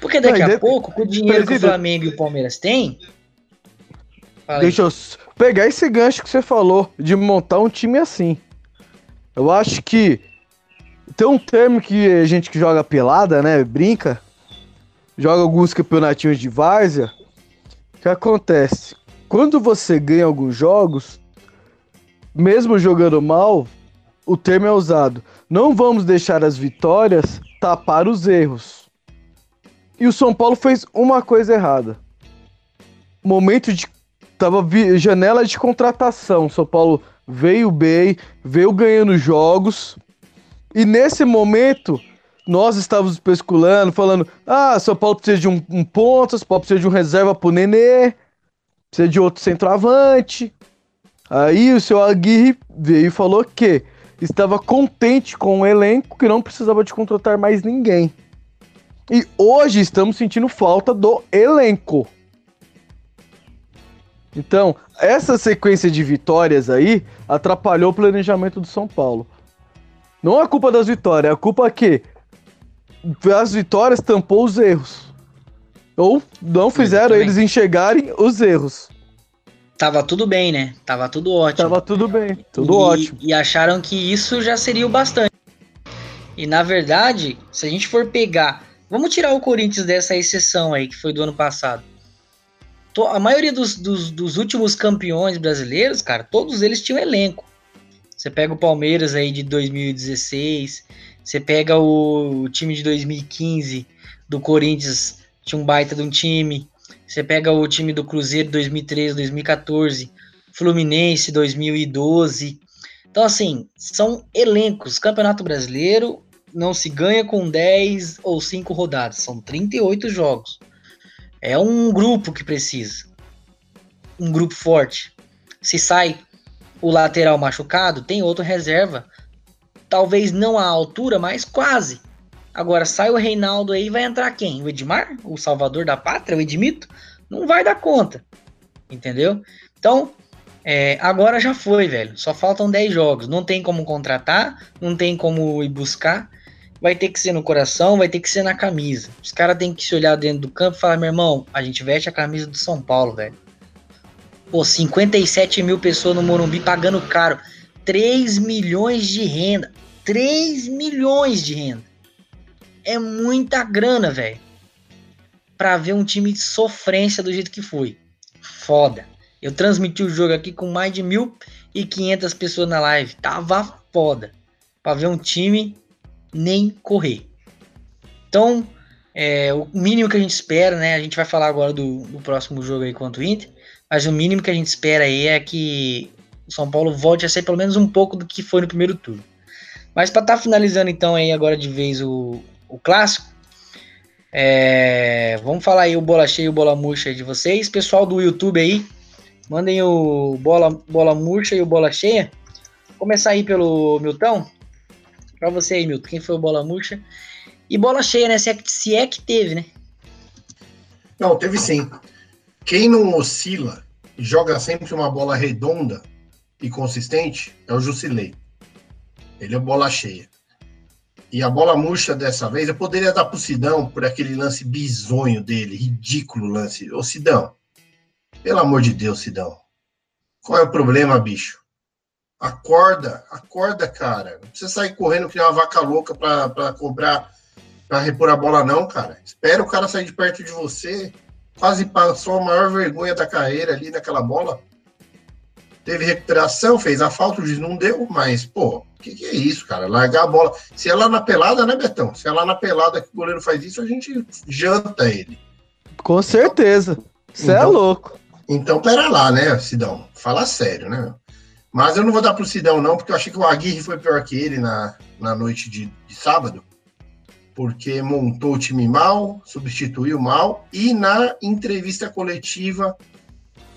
Porque daqui a pouco, com o dinheiro que o Flamengo e o Palmeiras têm. Deixa eu. Pegar esse gancho que você falou de montar um time assim. Eu acho que tem um termo que a gente que joga pelada, né, brinca, joga alguns campeonatinhos de várzea. Que acontece? Quando você ganha alguns jogos, mesmo jogando mal, o termo é usado. Não vamos deixar as vitórias tapar os erros. E o São Paulo fez uma coisa errada. Momento de. Tava janela de contratação. São Paulo veio bem, veio ganhando jogos. E nesse momento, nós estávamos especulando, falando: ah, São Paulo precisa de um, um ponto, São Paulo precisa de um reserva pro Nenê, precisa de outro centroavante. Aí o seu Aguirre veio e falou que estava contente com o elenco, que não precisava de contratar mais ninguém. E hoje estamos sentindo falta do elenco. Então, essa sequência de vitórias aí atrapalhou o planejamento do São Paulo. Não é culpa das vitórias, é a culpa que as vitórias tampou os erros. Ou não fizeram eles enxergarem os erros. Tava tudo bem, né? Tava tudo ótimo. Tava tudo bem, tudo e, ótimo. E acharam que isso já seria o bastante. E na verdade, se a gente for pegar. Vamos tirar o Corinthians dessa exceção aí, que foi do ano passado. A maioria dos, dos, dos últimos campeões brasileiros, cara, todos eles tinham elenco. Você pega o Palmeiras aí de 2016, você pega o time de 2015 do Corinthians, tinha um baita de um time. Você pega o time do Cruzeiro 2013, 2014, Fluminense 2012. Então, assim, são elencos. Campeonato Brasileiro não se ganha com 10 ou 5 rodadas, são 38 jogos. É um grupo que precisa. Um grupo forte. Se sai o lateral machucado, tem outro reserva. Talvez não à altura, mas quase. Agora sai o Reinaldo aí, vai entrar quem? O Edmar? O salvador da pátria? O Edmito? Não vai dar conta. Entendeu? Então, é, agora já foi, velho. Só faltam 10 jogos. Não tem como contratar, não tem como ir buscar. Vai ter que ser no coração, vai ter que ser na camisa. Os caras têm que se olhar dentro do campo e falar: meu irmão, a gente veste a camisa do São Paulo, velho. Pô, 57 mil pessoas no Morumbi pagando caro. 3 milhões de renda. 3 milhões de renda. É muita grana, velho. Pra ver um time de sofrência do jeito que foi. Foda. Eu transmiti o jogo aqui com mais de 1.500 pessoas na live. Tava foda. Pra ver um time nem correr. Então, é, o mínimo que a gente espera, né? A gente vai falar agora do, do próximo jogo aí contra o Inter. Mas o mínimo que a gente espera aí é que o São Paulo volte a ser pelo menos um pouco do que foi no primeiro turno. Mas para estar finalizando então aí agora de vez o, o clássico, é, vamos falar aí o bola cheia e o bola murcha de vocês. Pessoal do YouTube aí, mandem o bola, bola murcha e o bola cheia. Começar aí pelo Milton. Para você aí, Milton, quem foi o bola murcha? E bola cheia, né? Se é, se é que teve, né? Não, teve sim. Quem não oscila e joga sempre uma bola redonda e consistente é o Jusilei. Ele é bola cheia. E a bola murcha dessa vez, eu poderia dar pro Sidão por aquele lance bizonho dele, ridículo lance. Ô Sidão, pelo amor de Deus, Sidão. Qual é o problema, bicho? Acorda, acorda, cara. Não precisa sair correndo que nem uma vaca louca pra, pra comprar, pra repor a bola, não, cara. Espera o cara sair de perto de você. Quase passou a maior vergonha da carreira ali naquela bola. Teve recuperação, fez a falta, o juiz não deu, mas, pô, o que, que é isso, cara? Largar a bola. Se é lá na pelada, né, Betão? Se é lá na pelada que o goleiro faz isso, a gente janta ele. Com certeza. Você é Então- louco. Então, pera lá, né, Sidão? Fala sério, né? Mas eu não vou dar pro Sidão, não, porque eu achei que o Aguirre foi pior que ele na, na noite de, de sábado, porque montou o time mal, substituiu mal, e na entrevista coletiva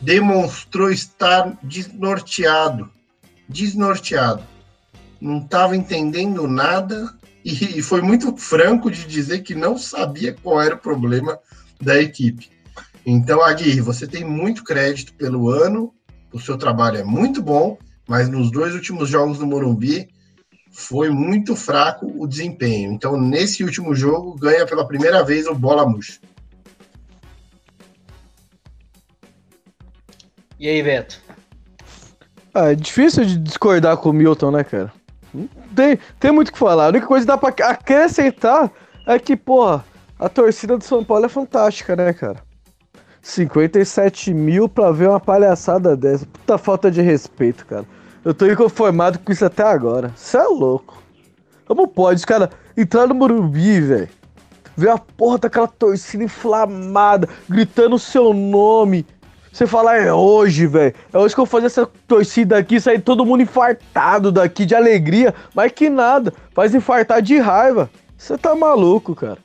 demonstrou estar desnorteado. Desnorteado. Não estava entendendo nada e, e foi muito franco de dizer que não sabia qual era o problema da equipe. Então, Aguirre, você tem muito crédito pelo ano, o seu trabalho é muito bom, mas nos dois últimos jogos do Morumbi foi muito fraco o desempenho. Então, nesse último jogo, ganha pela primeira vez o bola murcha. E aí, Beto? Ah, é difícil de discordar com o Milton, né, cara? Não Tem, tem muito o que falar. A única coisa que dá pra acrescentar é que, porra, a torcida do São Paulo é fantástica, né, cara? 57 mil pra ver uma palhaçada dessa. Puta falta de respeito, cara. Eu tô inconformado com isso até agora. Você é louco. Como pode os caras entrar no Morumbi, velho? Ver a porra daquela torcida inflamada, gritando o seu nome. Você falar, é hoje, velho. É hoje que eu vou fazer essa torcida aqui, sair todo mundo infartado daqui de alegria. Mas que nada, faz infartar de raiva. Você tá maluco, cara.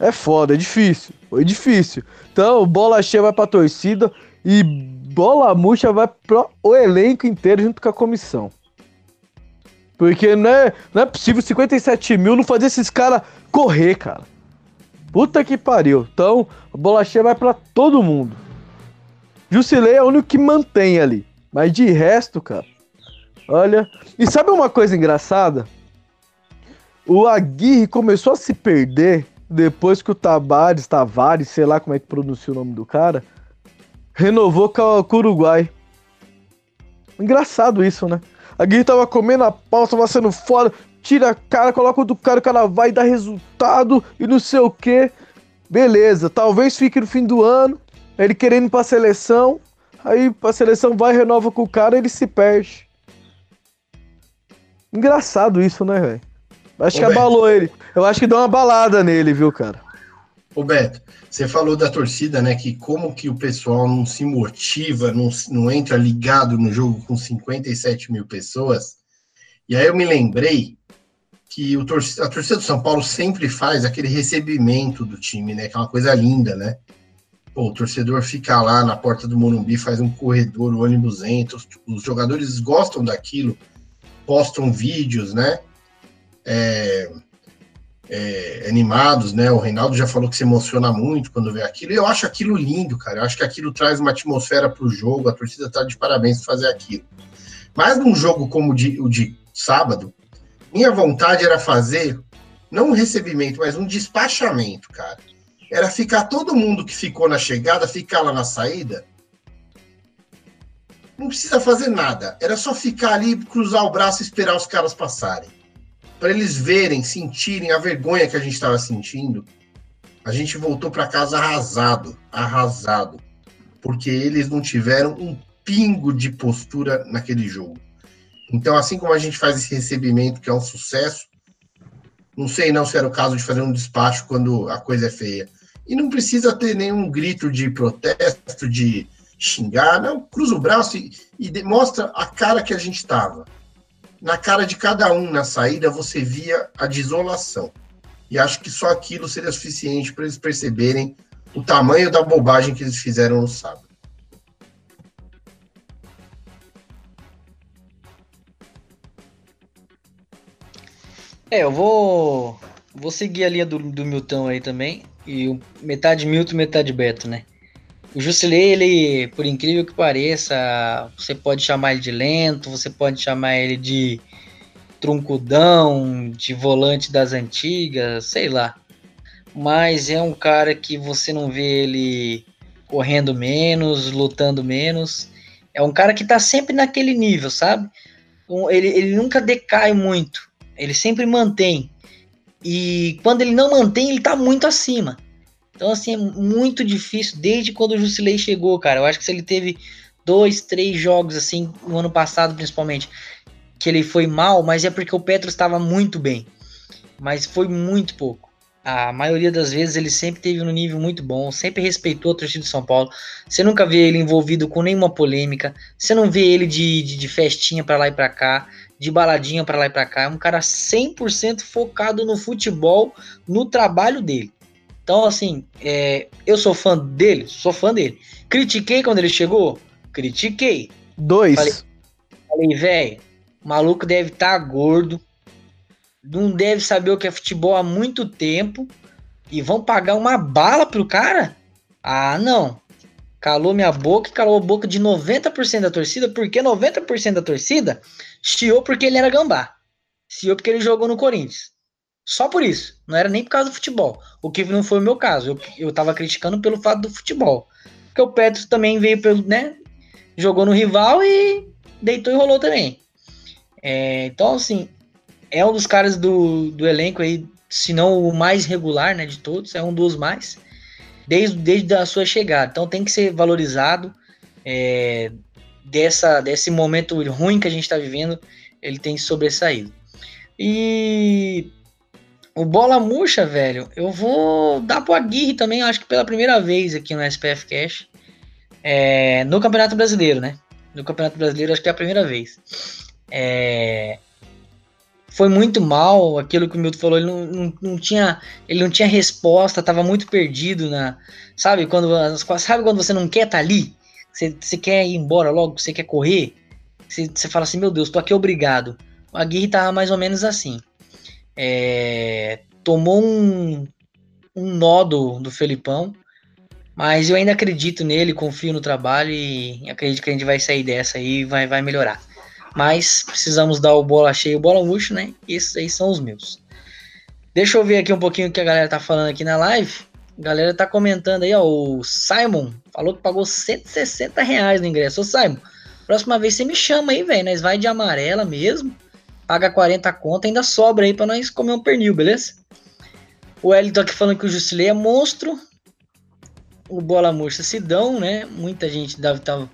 É foda, é difícil. Foi difícil. Então, bola cheia vai pra torcida e bola murcha vai pro o elenco inteiro junto com a comissão. Porque não é, não é possível 57 mil não fazer esses caras correr, cara. Puta que pariu. Então, a bola cheia vai pra todo mundo. Jusilei é o único que mantém ali. Mas de resto, cara. Olha. E sabe uma coisa engraçada? O Aguirre começou a se perder depois que o Tabares, Tavares, sei lá como é que pronuncia o nome do cara, renovou com, com o Uruguai. Engraçado isso, né? A Aguirre tava comendo a pau, tava sendo foda, tira a cara, coloca o do cara, o cara vai dar resultado e não sei o que. Beleza, talvez fique no fim do ano, ele querendo ir pra seleção, aí a seleção vai, renova com o cara ele se perde. Engraçado isso, né, velho? Acho Ô, que abalou ele. Eu acho que deu uma balada nele, viu, cara? Ô Beto, você falou da torcida, né? Que como que o pessoal não se motiva, não, não entra ligado no jogo com 57 mil pessoas. E aí eu me lembrei que o a torcida do São Paulo sempre faz aquele recebimento do time, né? Que é uma coisa linda, né? Pô, o torcedor fica lá na porta do Morumbi, faz um corredor, o ônibus entra, os, os jogadores gostam daquilo, postam vídeos, né? É, é, animados, né? O Reinaldo já falou que se emociona muito quando vê aquilo. E eu acho aquilo lindo, cara. Eu acho que aquilo traz uma atmosfera para o jogo. A torcida tá de parabéns por fazer aquilo. Mas num jogo como o de, o de sábado, minha vontade era fazer não um recebimento, mas um despachamento, cara. Era ficar todo mundo que ficou na chegada, ficar lá na saída. Não precisa fazer nada. Era só ficar ali, cruzar o braço e esperar os caras passarem para eles verem, sentirem a vergonha que a gente estava sentindo, a gente voltou para casa arrasado, arrasado, porque eles não tiveram um pingo de postura naquele jogo. Então, assim como a gente faz esse recebimento, que é um sucesso, não sei não se era o caso de fazer um despacho quando a coisa é feia. E não precisa ter nenhum grito de protesto, de xingar, não, cruza o braço e, e a cara que a gente estava na cara de cada um na saída você via a desolação. E acho que só aquilo seria suficiente para eles perceberem o tamanho da bobagem que eles fizeram no sábado. É, eu vou. Vou seguir a linha do, do Milton aí também. E metade Milton, metade Beto, né? O Jusilei, ele, por incrível que pareça, você pode chamar ele de lento, você pode chamar ele de truncudão, de volante das antigas, sei lá. Mas é um cara que você não vê ele correndo menos, lutando menos. É um cara que tá sempre naquele nível, sabe? Ele, ele nunca decai muito. Ele sempre mantém. E quando ele não mantém, ele tá muito acima. Então, assim, é muito difícil desde quando o Jusilei chegou, cara. Eu acho que se ele teve dois, três jogos, assim, no ano passado, principalmente, que ele foi mal, mas é porque o Petro estava muito bem. Mas foi muito pouco. A maioria das vezes ele sempre teve um nível muito bom, sempre respeitou a torcida de São Paulo. Você nunca vê ele envolvido com nenhuma polêmica. Você não vê ele de, de, de festinha pra lá e pra cá, de baladinha pra lá e pra cá. É um cara 100% focado no futebol, no trabalho dele. Então, assim, é, eu sou fã dele, sou fã dele. Critiquei quando ele chegou? Critiquei. Dois. Falei, falei velho, o maluco deve estar gordo, não deve saber o que é futebol há muito tempo e vão pagar uma bala pro cara? Ah, não. Calou minha boca e calou a boca de 90% da torcida, porque 90% da torcida chiou porque ele era gambá. Chiou porque ele jogou no Corinthians. Só por isso. Não era nem por causa do futebol. O que não foi o meu caso. Eu, eu tava criticando pelo fato do futebol. Porque o Petro também veio pelo, né? Jogou no rival e deitou e rolou também. É, então, assim, é um dos caras do, do elenco aí, se não o mais regular, né, de todos, é um dos mais, desde, desde a sua chegada. Então tem que ser valorizado é, dessa, desse momento ruim que a gente está vivendo, ele tem sobressaído. E o Bola Murcha, velho, eu vou dar pro Aguirre também, acho que pela primeira vez aqui no SPF Cash, é, no Campeonato Brasileiro, né? No Campeonato Brasileiro, acho que é a primeira vez. É, foi muito mal aquilo que o Milton falou. Ele não, não, não, tinha, ele não tinha resposta, tava muito perdido na. Sabe quando, sabe quando você não quer estar tá ali? Você, você quer ir embora logo, você quer correr? Você, você fala assim: Meu Deus, tô aqui obrigado. O Aguirre tava mais ou menos assim. É, tomou um, um nó do, do Felipão, mas eu ainda acredito nele, confio no trabalho e acredito que a gente vai sair dessa aí e vai, vai melhorar. Mas precisamos dar o bola cheia e o bola murcho, né? Esses aí são os meus. Deixa eu ver aqui um pouquinho o que a galera tá falando aqui na live. A galera tá comentando aí, ó. O Simon falou que pagou 160 reais no ingresso. Ô, Simon, próxima vez você me chama aí, velho. Nós vai de amarela mesmo. Paga 40 conta, ainda sobra aí pra nós comer um pernil, beleza? O Elton aqui falando que o Jusilei é monstro. O Bola Murcha Sidão, né? Muita gente deve estar tá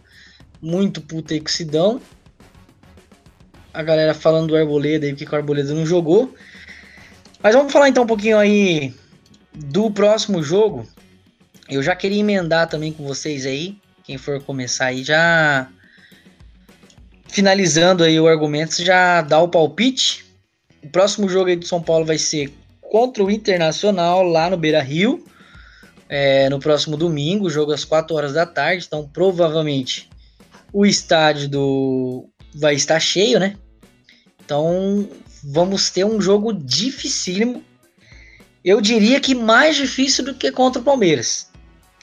muito puta aí com o Sidão a galera falando do Arboleda e que o Arboleda não jogou. Mas vamos falar então um pouquinho aí do próximo jogo. Eu já queria emendar também com vocês aí, quem for começar aí já finalizando aí o argumento, já dá o palpite. O próximo jogo aí do São Paulo vai ser contra o Internacional lá no Beira Rio. É, no próximo domingo, jogo às 4 horas da tarde. Então, provavelmente o estádio do vai estar cheio, né? Então vamos ter um jogo dificílimo. Eu diria que mais difícil do que contra o Palmeiras.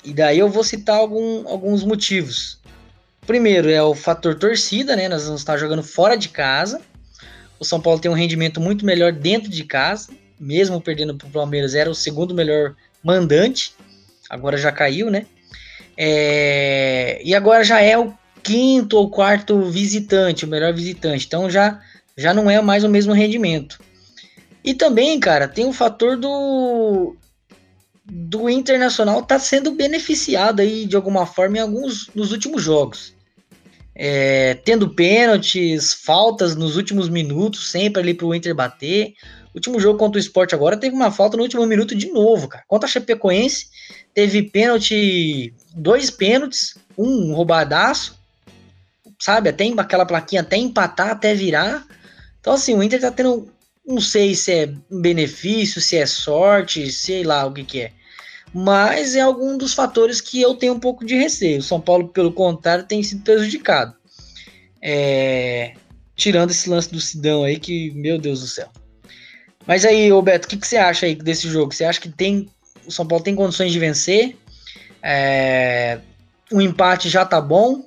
E daí eu vou citar algum, alguns motivos. Primeiro é o fator torcida, né? Nós vamos estar jogando fora de casa. O São Paulo tem um rendimento muito melhor dentro de casa, mesmo perdendo para o Palmeiras, era o segundo melhor mandante. Agora já caiu, né? É... E agora já é o quinto ou quarto visitante, o melhor visitante. Então já já não é mais o mesmo rendimento. E também, cara, tem o fator do do Internacional tá sendo beneficiado aí de alguma forma em alguns nos últimos jogos. É, tendo pênaltis, faltas nos últimos minutos, sempre ali pro Inter bater. Último jogo contra o Sport agora teve uma falta no último minuto de novo, cara. Contra a Chapecoense, teve pênalti, dois pênaltis, um roubadaço, sabe? Até aquela plaquinha até empatar, até virar. Então, assim, o Inter tá tendo. Não sei se é benefício, se é sorte, sei lá o que, que é. Mas é algum dos fatores que eu tenho um pouco de receio. O São Paulo, pelo contrário, tem sido prejudicado. É... Tirando esse lance do Sidão aí, que, meu Deus do céu. Mas aí, Roberto, o que, que você acha aí desse jogo? Você acha que tem o São Paulo tem condições de vencer? É... Um empate já tá bom?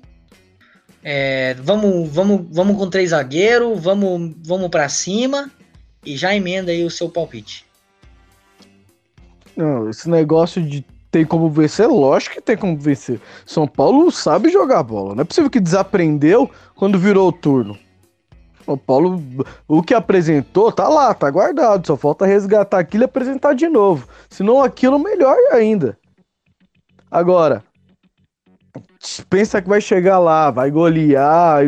É, vamos, vamos, vamos com três zagueiros, vamos, vamos para cima e já emenda aí o seu palpite. Não, esse negócio de tem como vencer, lógico que tem como vencer. São Paulo sabe jogar bola. Não é possível que desaprendeu quando virou o turno. O Paulo, o que apresentou, tá lá, tá guardado. Só falta resgatar aquilo e apresentar de novo. Senão aquilo melhor ainda. Agora, pensa que vai chegar lá, vai golear.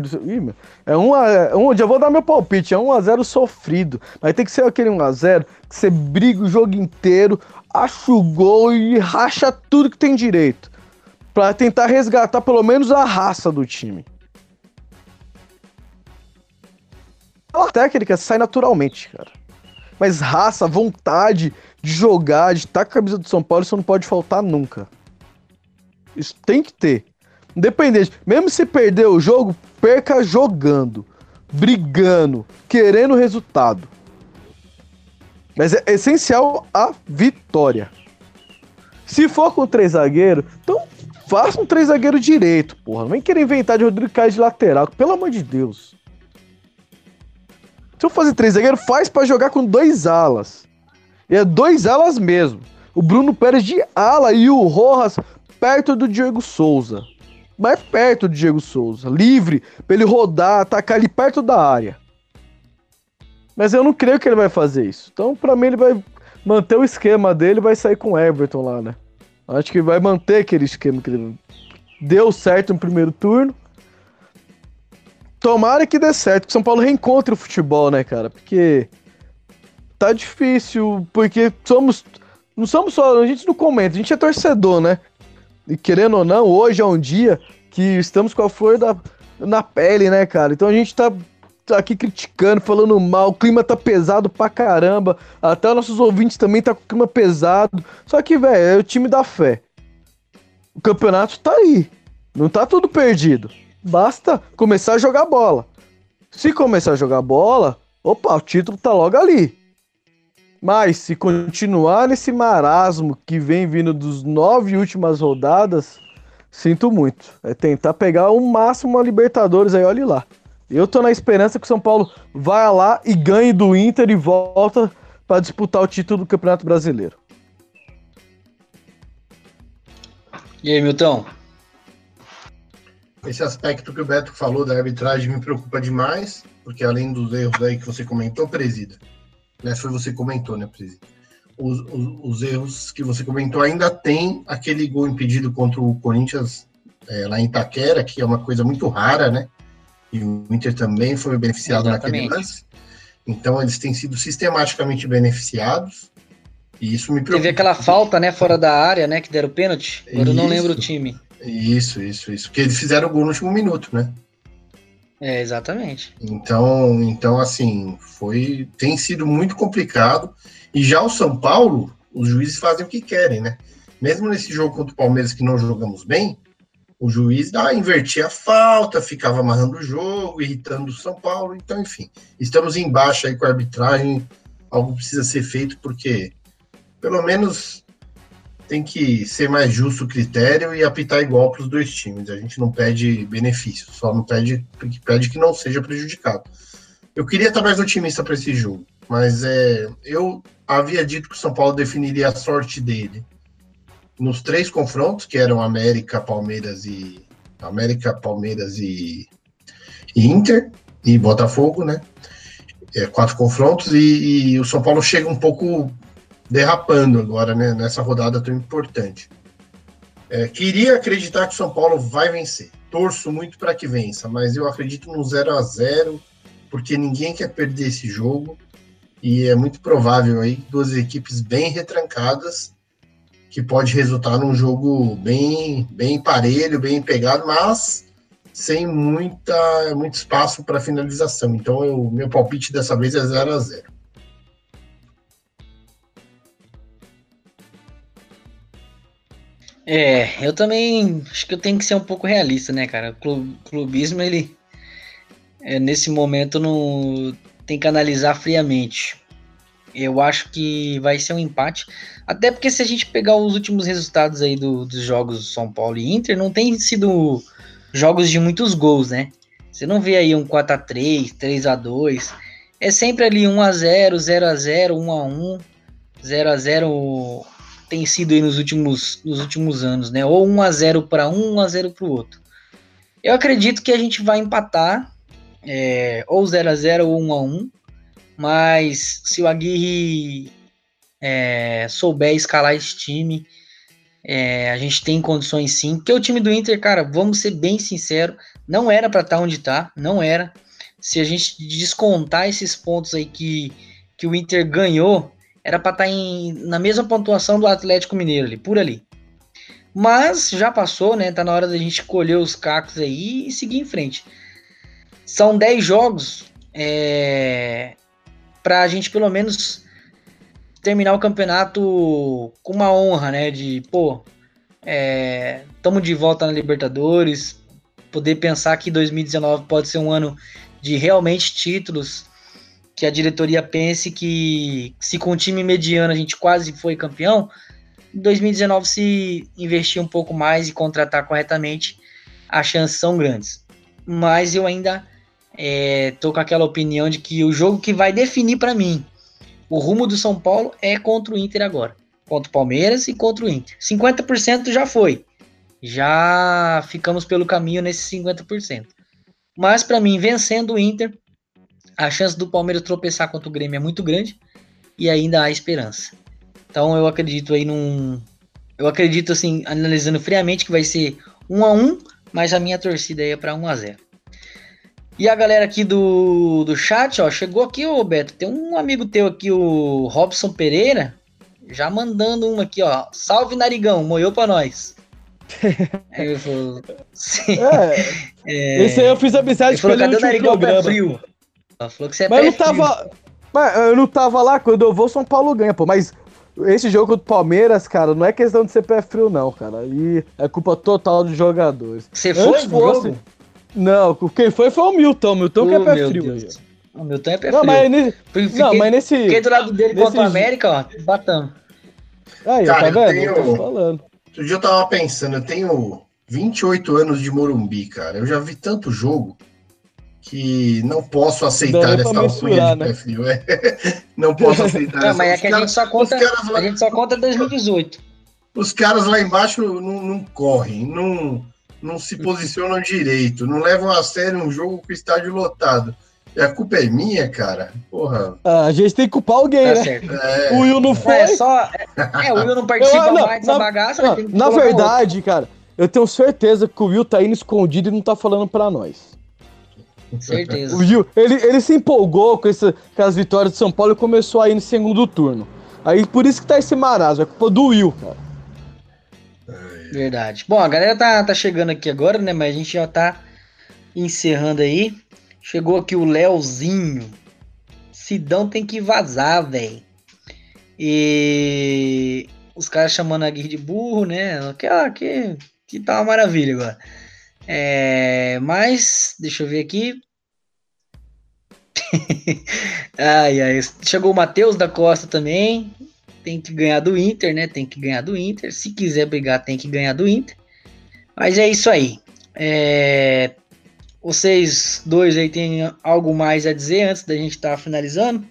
É um, é um, já vou dar meu palpite, é 1x0 sofrido. Mas tem que ser aquele 1x0 que você briga o jogo inteiro, acha o gol e racha tudo que tem direito. Pra tentar resgatar pelo menos a raça do time. A técnica sai naturalmente, cara. Mas raça, vontade de jogar, de estar com a camisa do São Paulo, isso não pode faltar nunca. Isso tem que ter. Independente. Mesmo se perder o jogo, perca jogando, brigando, querendo resultado. Mas é essencial a vitória. Se for com três zagueiros, então faça um três zagueiro direito, porra. Não vem querer inventar de Rodrigo Caio de lateral, pelo amor de Deus. Se eu fazer três zagueiros, faz para jogar com dois alas. E é dois alas mesmo. O Bruno Pérez de ala e o Rojas perto do Diego Souza. mais perto do Diego Souza, livre, pra ele rodar, atacar ali perto da área. Mas eu não creio que ele vai fazer isso. Então, pra mim, ele vai manter o esquema dele vai sair com o Everton lá, né? Acho que vai manter aquele esquema que ele deu certo no primeiro turno. Tomara que dê certo, que São Paulo reencontre o futebol, né, cara? Porque tá difícil, porque somos. Não somos só. A gente não comenta, a gente é torcedor, né? E querendo ou não, hoje é um dia que estamos com a flor da, na pele, né, cara? Então a gente tá aqui criticando, falando mal, o clima tá pesado pra caramba. Até nossos ouvintes também tá com o clima pesado. Só que, velho, é o time da fé. O campeonato tá aí. Não tá tudo perdido. Basta começar a jogar bola. Se começar a jogar bola, opa, o título tá logo ali. Mas se continuar nesse marasmo que vem vindo dos nove últimas rodadas, sinto muito. É tentar pegar o máximo a Libertadores aí, olhe lá. Eu tô na esperança que o São Paulo vá lá e ganhe do Inter e volta para disputar o título do Campeonato Brasileiro. E aí, Milton? Esse aspecto que o Beto falou da arbitragem me preocupa demais, porque além dos erros aí que você comentou, presida, né, foi você comentou, né, presida? Os, os, os, erros que você comentou ainda tem aquele gol impedido contra o Corinthians é, lá em Itaquera, que é uma coisa muito rara, né? E o Inter também foi beneficiado Exatamente. naquele lance. Então eles têm sido sistematicamente beneficiados. E isso me preocupa. Teve aquela falta, né, fora da área, né, que deram pênalti. Eu não lembro o time. Isso, isso, isso. Porque eles fizeram o gol no último minuto, né? É, exatamente. Então, então assim, foi tem sido muito complicado. E já o São Paulo, os juízes fazem o que querem, né? Mesmo nesse jogo contra o Palmeiras que não jogamos bem, o juiz ah, invertia a falta, ficava amarrando o jogo, irritando o São Paulo. Então, enfim, estamos embaixo aí com a arbitragem. Algo precisa ser feito porque, pelo menos, tem que ser mais justo o critério e apitar igual para os dois times. A gente não pede benefício, só não pede, pede que não seja prejudicado. Eu queria estar mais otimista para esse jogo, mas é, eu havia dito que o São Paulo definiria a sorte dele nos três confrontos, que eram América, Palmeiras e América, Palmeiras e, e Inter e Botafogo, né? É, quatro confrontos e, e o São Paulo chega um pouco derrapando agora, né, nessa rodada tão importante. É, queria acreditar que o São Paulo vai vencer. Torço muito para que vença, mas eu acredito no 0 a 0 porque ninguém quer perder esse jogo e é muito provável aí duas equipes bem retrancadas que pode resultar num jogo bem bem parelho, bem pegado, mas sem muita muito espaço para finalização. Então, o meu palpite dessa vez é 0 a 0. É, eu também acho que eu tenho que ser um pouco realista, né, cara? O clubismo, ele é, nesse momento não tem que analisar friamente. Eu acho que vai ser um empate, até porque se a gente pegar os últimos resultados aí do, dos jogos São Paulo e Inter, não tem sido jogos de muitos gols, né? Você não vê aí um 4 x 3 3 x 2 É sempre ali 1 x 0 0 x 0 1 x 1 0 x 0 tem sido aí nos últimos, nos últimos anos, né? Ou 1 a 0 para um, 1 a 0 para o outro. Eu acredito que a gente vai empatar, é, ou 0 a 0 ou 1 a 1 mas se o Aguirre é, souber escalar esse time, é, a gente tem condições sim. Porque o time do Inter, cara, vamos ser bem sinceros, não era para estar tá onde está, não era. Se a gente descontar esses pontos aí que, que o Inter ganhou, era para estar tá em, na mesma pontuação do Atlético Mineiro ali, por ali. Mas já passou, né? Tá na hora da gente colher os cacos aí e seguir em frente. São 10 jogos é, para a gente pelo menos terminar o campeonato com uma honra, né? De, pô, estamos é, de volta na Libertadores, poder pensar que 2019 pode ser um ano de realmente títulos, que a diretoria pense que se com um time mediano a gente quase foi campeão, em 2019 se investir um pouco mais e contratar corretamente, as chances são grandes. Mas eu ainda é, tô com aquela opinião de que o jogo que vai definir para mim o rumo do São Paulo é contra o Inter agora. Contra o Palmeiras e contra o Inter. 50% já foi. já ficamos pelo caminho nesses 50%. Mas para mim, vencendo o Inter, a chance do Palmeiras tropeçar contra o Grêmio é muito grande e ainda há esperança. Então eu acredito aí num eu acredito assim, analisando friamente que vai ser 1 a 1, mas a minha torcida aí é para 1 a 0. E a galera aqui do, do chat, ó, chegou aqui, ô Beto, tem um amigo teu aqui, o Robson Pereira, já mandando uma aqui, ó. Salve Narigão, moiou pra nós. aí falou, sim. É, é, esse aí eu fiz amizade com ele no último programa. Frio? Ela falou que você é mas eu tava, mas eu não tava lá, quando eu vou, São Paulo ganha, pô, mas esse jogo do Palmeiras, cara, não é questão de ser pé frio, não, cara. E é culpa total dos jogadores. Você foi fogo? Não, quem foi foi o Milton. O Milton oh, que é pé frio. Deus. O Milton é pé não, frio. Mas nesse... Fiquei, não, mas nesse. Fiquei do lado dele nesse... contra o América, ó, batamos. Aí, cara, tá vendo? Eu tenho... falando. Outro dia eu tava pensando, eu tenho 28 anos de Morumbi, cara. Eu já vi tanto jogo que não posso aceitar essa alcunha de né? pé frio. É. não posso aceitar. Não, mas é que a gente só conta, lá... a gente só conta 2018. Os caras lá embaixo não, não correm, não não se posicionam direito, não levam a sério um jogo com o estádio lotado. E a culpa é minha, cara. Porra. Ah, a gente tem que culpar alguém, tá né? É. O Will não foi. É, só, é, o Will não participa eu, não, mais dessa bagaça. Não, na verdade, outro. cara, eu tenho certeza que o Will tá indo escondido e não tá falando pra nós. Certeza. O Will, ele, ele se empolgou com, essa, com as vitórias de São Paulo e começou a ir no segundo turno. Aí por isso que tá esse marasmo, é culpa do Will, cara. Verdade. Bom, a galera tá, tá chegando aqui agora, né? Mas a gente já tá encerrando aí. Chegou aqui o Leozinho. Sidão tem que vazar, velho. E os caras chamando a Guir de burro, né? Que, ah, que, que tá uma maravilha agora. É, mas, deixa eu ver aqui. ai, ai. Chegou o Matheus da Costa também tem que ganhar do Inter, né? Tem que ganhar do Inter. Se quiser brigar, tem que ganhar do Inter. Mas é isso aí. É... Vocês dois aí têm algo mais a dizer antes da gente estar tá finalizando?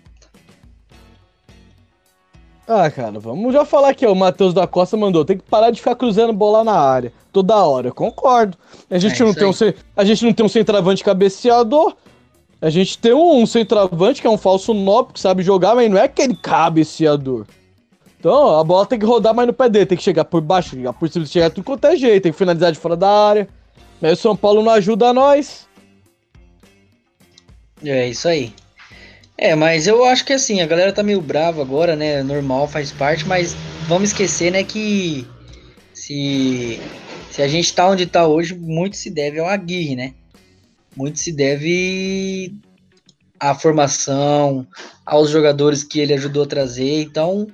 Ah, cara, vamos já falar aqui, o Matheus da Costa mandou, tem que parar de ficar cruzando bola na área toda hora. Eu concordo. A gente, é não, tem um, a gente não tem um centroavante cabeceador, a gente tem um, um centroavante que é um falso nobre que sabe jogar, mas não é aquele cabeceador. Então, a bola tem que rodar mais no pé dele, tem que chegar por baixo, chegar por cima, chegar tudo quanto é jeito, tem que finalizar de fora da área. Mas o São Paulo não ajuda nós. É isso aí. É, mas eu acho que assim, a galera tá meio brava agora, né? Normal, faz parte, mas vamos esquecer, né, que se, se a gente tá onde tá hoje, muito se deve ao Aguirre, né? Muito se deve à formação, aos jogadores que ele ajudou a trazer. Então,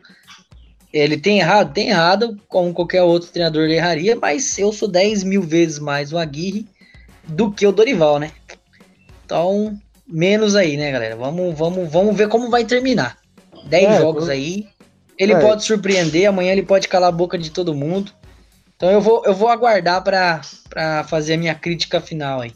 ele tem errado? Tem errado, como qualquer outro treinador erraria, mas eu sou 10 mil vezes mais o Aguirre do que o Dorival, né? Então, menos aí, né, galera? Vamos, vamos, vamos ver como vai terminar. 10 é, jogos aí. Ele é. pode surpreender, amanhã ele pode calar a boca de todo mundo. Então eu vou, eu vou aguardar para fazer a minha crítica final aí.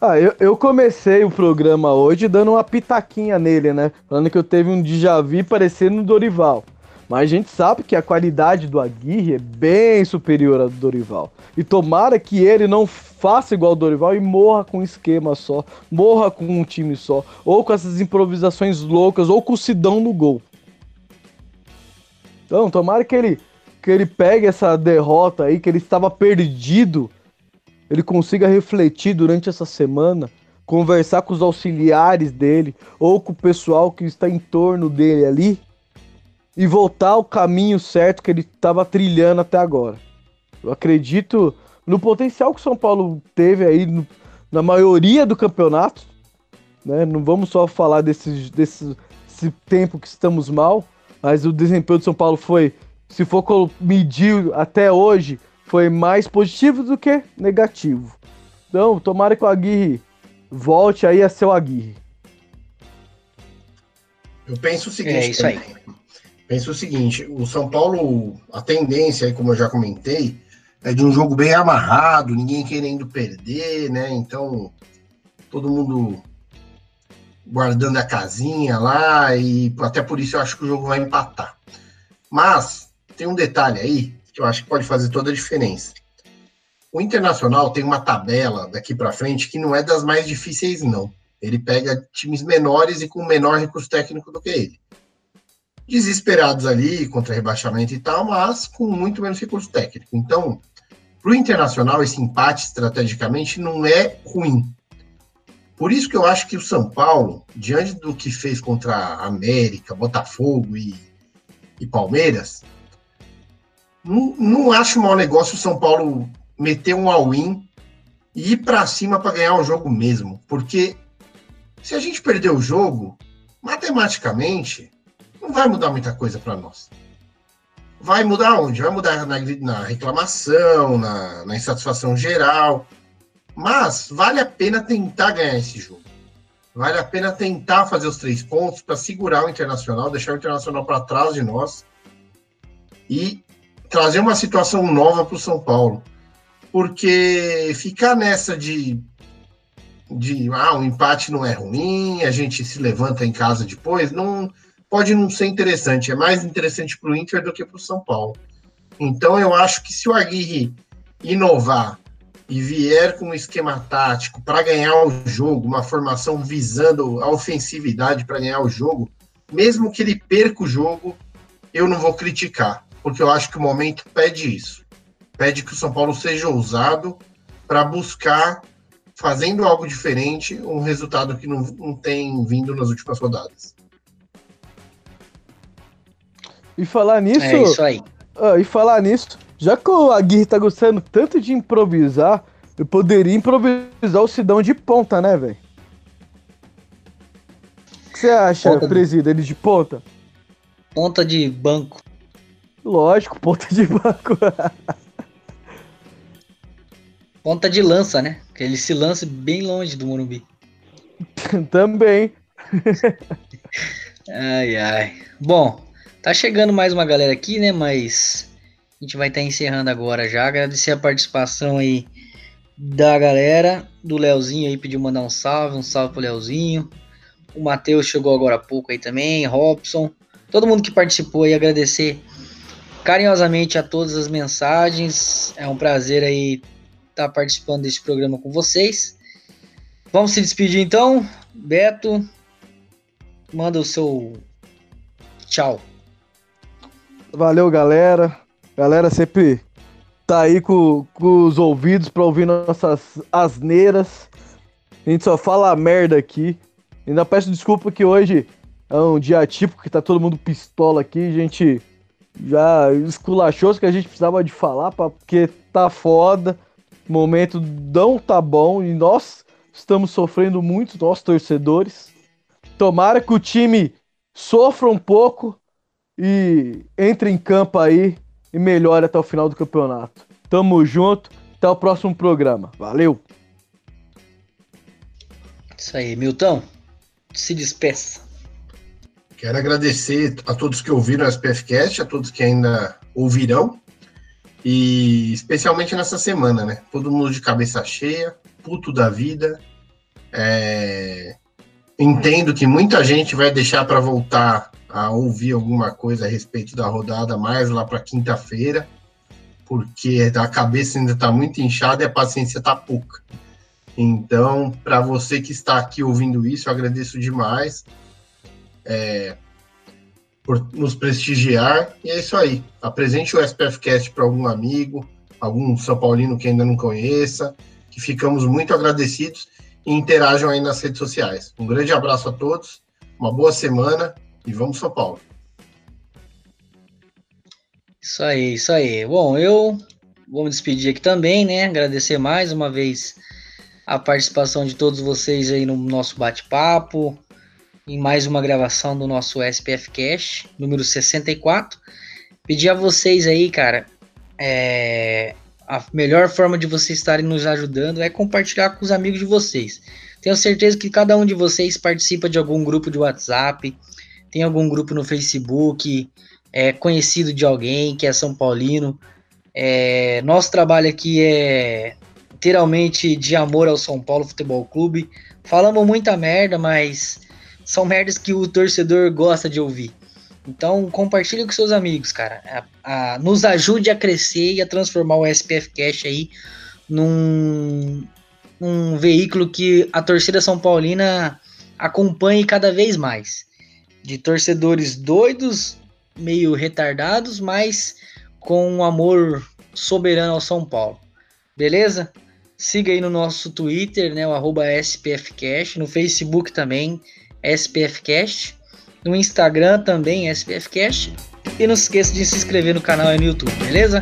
Ah, eu, eu comecei o programa hoje dando uma pitaquinha nele, né? Falando que eu teve um déjà vu parecendo Dorival. Mas a gente sabe que a qualidade do Aguirre é bem superior à do Dorival. E tomara que ele não faça igual ao Dorival e morra com um esquema só, morra com um time só, ou com essas improvisações loucas, ou com o Sidão no gol. Então, tomara que ele, que ele pegue essa derrota aí, que ele estava perdido, ele consiga refletir durante essa semana, conversar com os auxiliares dele, ou com o pessoal que está em torno dele ali e voltar ao caminho certo que ele estava trilhando até agora. Eu acredito no potencial que o São Paulo teve aí no, na maioria do campeonato. Né? Não vamos só falar desse, desse, desse tempo que estamos mal, mas o desempenho do São Paulo foi, se for medir até hoje, foi mais positivo do que negativo. Então, tomara que o Aguirre volte aí a ser o Aguirre. Eu penso o seguinte. É isso aí. Penso o seguinte, o São Paulo, a tendência como eu já comentei, é de um jogo bem amarrado, ninguém querendo perder, né? Então, todo mundo guardando a casinha lá, e até por isso eu acho que o jogo vai empatar. Mas tem um detalhe aí que eu acho que pode fazer toda a diferença. O Internacional tem uma tabela daqui para frente que não é das mais difíceis, não. Ele pega times menores e com menor recurso técnico do que ele. Desesperados ali contra rebaixamento e tal, mas com muito menos recurso técnico. Então, para o Internacional, esse empate estrategicamente não é ruim. Por isso que eu acho que o São Paulo, diante do que fez contra a América, Botafogo e, e Palmeiras, não, não acho mau negócio o São Paulo meter um all-in e ir para cima para ganhar o jogo mesmo. Porque se a gente perder o jogo, matematicamente, não vai mudar muita coisa para nós. Vai mudar onde? Vai mudar na, na reclamação, na, na insatisfação geral. Mas vale a pena tentar ganhar esse jogo. Vale a pena tentar fazer os três pontos para segurar o Internacional, deixar o Internacional para trás de nós e trazer uma situação nova para o São Paulo. Porque ficar nessa de, de ah, o empate não é ruim, a gente se levanta em casa depois, não, pode não ser interessante. É mais interessante para o Inter do que para o São Paulo. Então eu acho que se o Aguirre inovar e vier com um esquema tático para ganhar o jogo, uma formação visando a ofensividade para ganhar o jogo, mesmo que ele perca o jogo, eu não vou criticar, porque eu acho que o momento pede isso. Pede que o São Paulo seja ousado para buscar, fazendo algo diferente, um resultado que não, não tem vindo nas últimas rodadas. E falar nisso. É isso aí. Ah, e falar nisso, já que o Aguirre tá gostando tanto de improvisar, eu poderia improvisar o Sidão de ponta, né, velho? O que você acha, Ponta de- presida, ele de ponta? Ponta de banco. Lógico, ponta de banco. Ponta de lança, né? Que ele se lance bem longe do Morumbi. Também. Ai, ai. Bom, tá chegando mais uma galera aqui, né? Mas a gente vai estar encerrando agora já. Agradecer a participação aí da galera, do Leozinho aí pediu mandar um salve, um salve pro Leozinho. O Matheus chegou agora há pouco aí também, Robson. Todo mundo que participou aí, agradecer carinhosamente a todas as mensagens. É um prazer aí estar participando desse programa com vocês. Vamos se despedir então. Beto, manda o seu tchau. Valeu, galera. Galera sempre tá aí com, com os ouvidos pra ouvir nossas asneiras. A gente só fala merda aqui. Ainda peço desculpa que hoje é um dia típico que tá todo mundo pistola aqui. A gente já esculachou que a gente precisava de falar, porque tá foda. O momento não tá bom e nós estamos sofrendo muito, nós torcedores. Tomara que o time sofra um pouco e entre em campo aí e melhore até o final do campeonato. Tamo junto, até o próximo programa. Valeu! Isso aí, Milton. Se despeça. Quero agradecer a todos que ouviram o SPFcast, a todos que ainda ouvirão. E especialmente nessa semana, né? Todo mundo de cabeça cheia, puto da vida. É, Entendo que muita gente vai deixar para voltar a ouvir alguma coisa a respeito da rodada mais lá para quinta-feira, porque a cabeça ainda está muito inchada e a paciência está pouca. Então, para você que está aqui ouvindo isso, eu agradeço demais é, por nos prestigiar. E é isso aí. Apresente o SPFcast para algum amigo, algum São Paulino que ainda não conheça, que ficamos muito agradecidos e interajam aí nas redes sociais. Um grande abraço a todos, uma boa semana e vamos São Paulo. Isso aí, isso aí. Bom, eu vou me despedir aqui também, né? Agradecer mais uma vez a participação de todos vocês aí no nosso bate-papo, em mais uma gravação do nosso SPF Cash, número 64. Pedir a vocês aí, cara, é, a melhor forma de vocês estarem nos ajudando é compartilhar com os amigos de vocês. Tenho certeza que cada um de vocês participa de algum grupo de WhatsApp, tem algum grupo no Facebook, é conhecido de alguém que é São Paulino. É, nosso trabalho aqui é literalmente de amor ao São Paulo Futebol Clube. Falamos muita merda, mas são merdas que o torcedor gosta de ouvir. Então compartilhe com seus amigos, cara. A- a- nos ajude a crescer e a transformar o SPF Cash aí num, num veículo que a torcida São Paulina acompanhe cada vez mais. De torcedores doidos, meio retardados, mas com um amor soberano ao São Paulo. Beleza? Siga aí no nosso Twitter, né, o arroba SPFcast, no Facebook também, SPFcast, no Instagram também, SPFcast, e não se esqueça de se inscrever no canal aí no YouTube, beleza?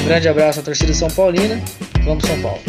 Um grande abraço à torcida São Paulina, vamos São Paulo!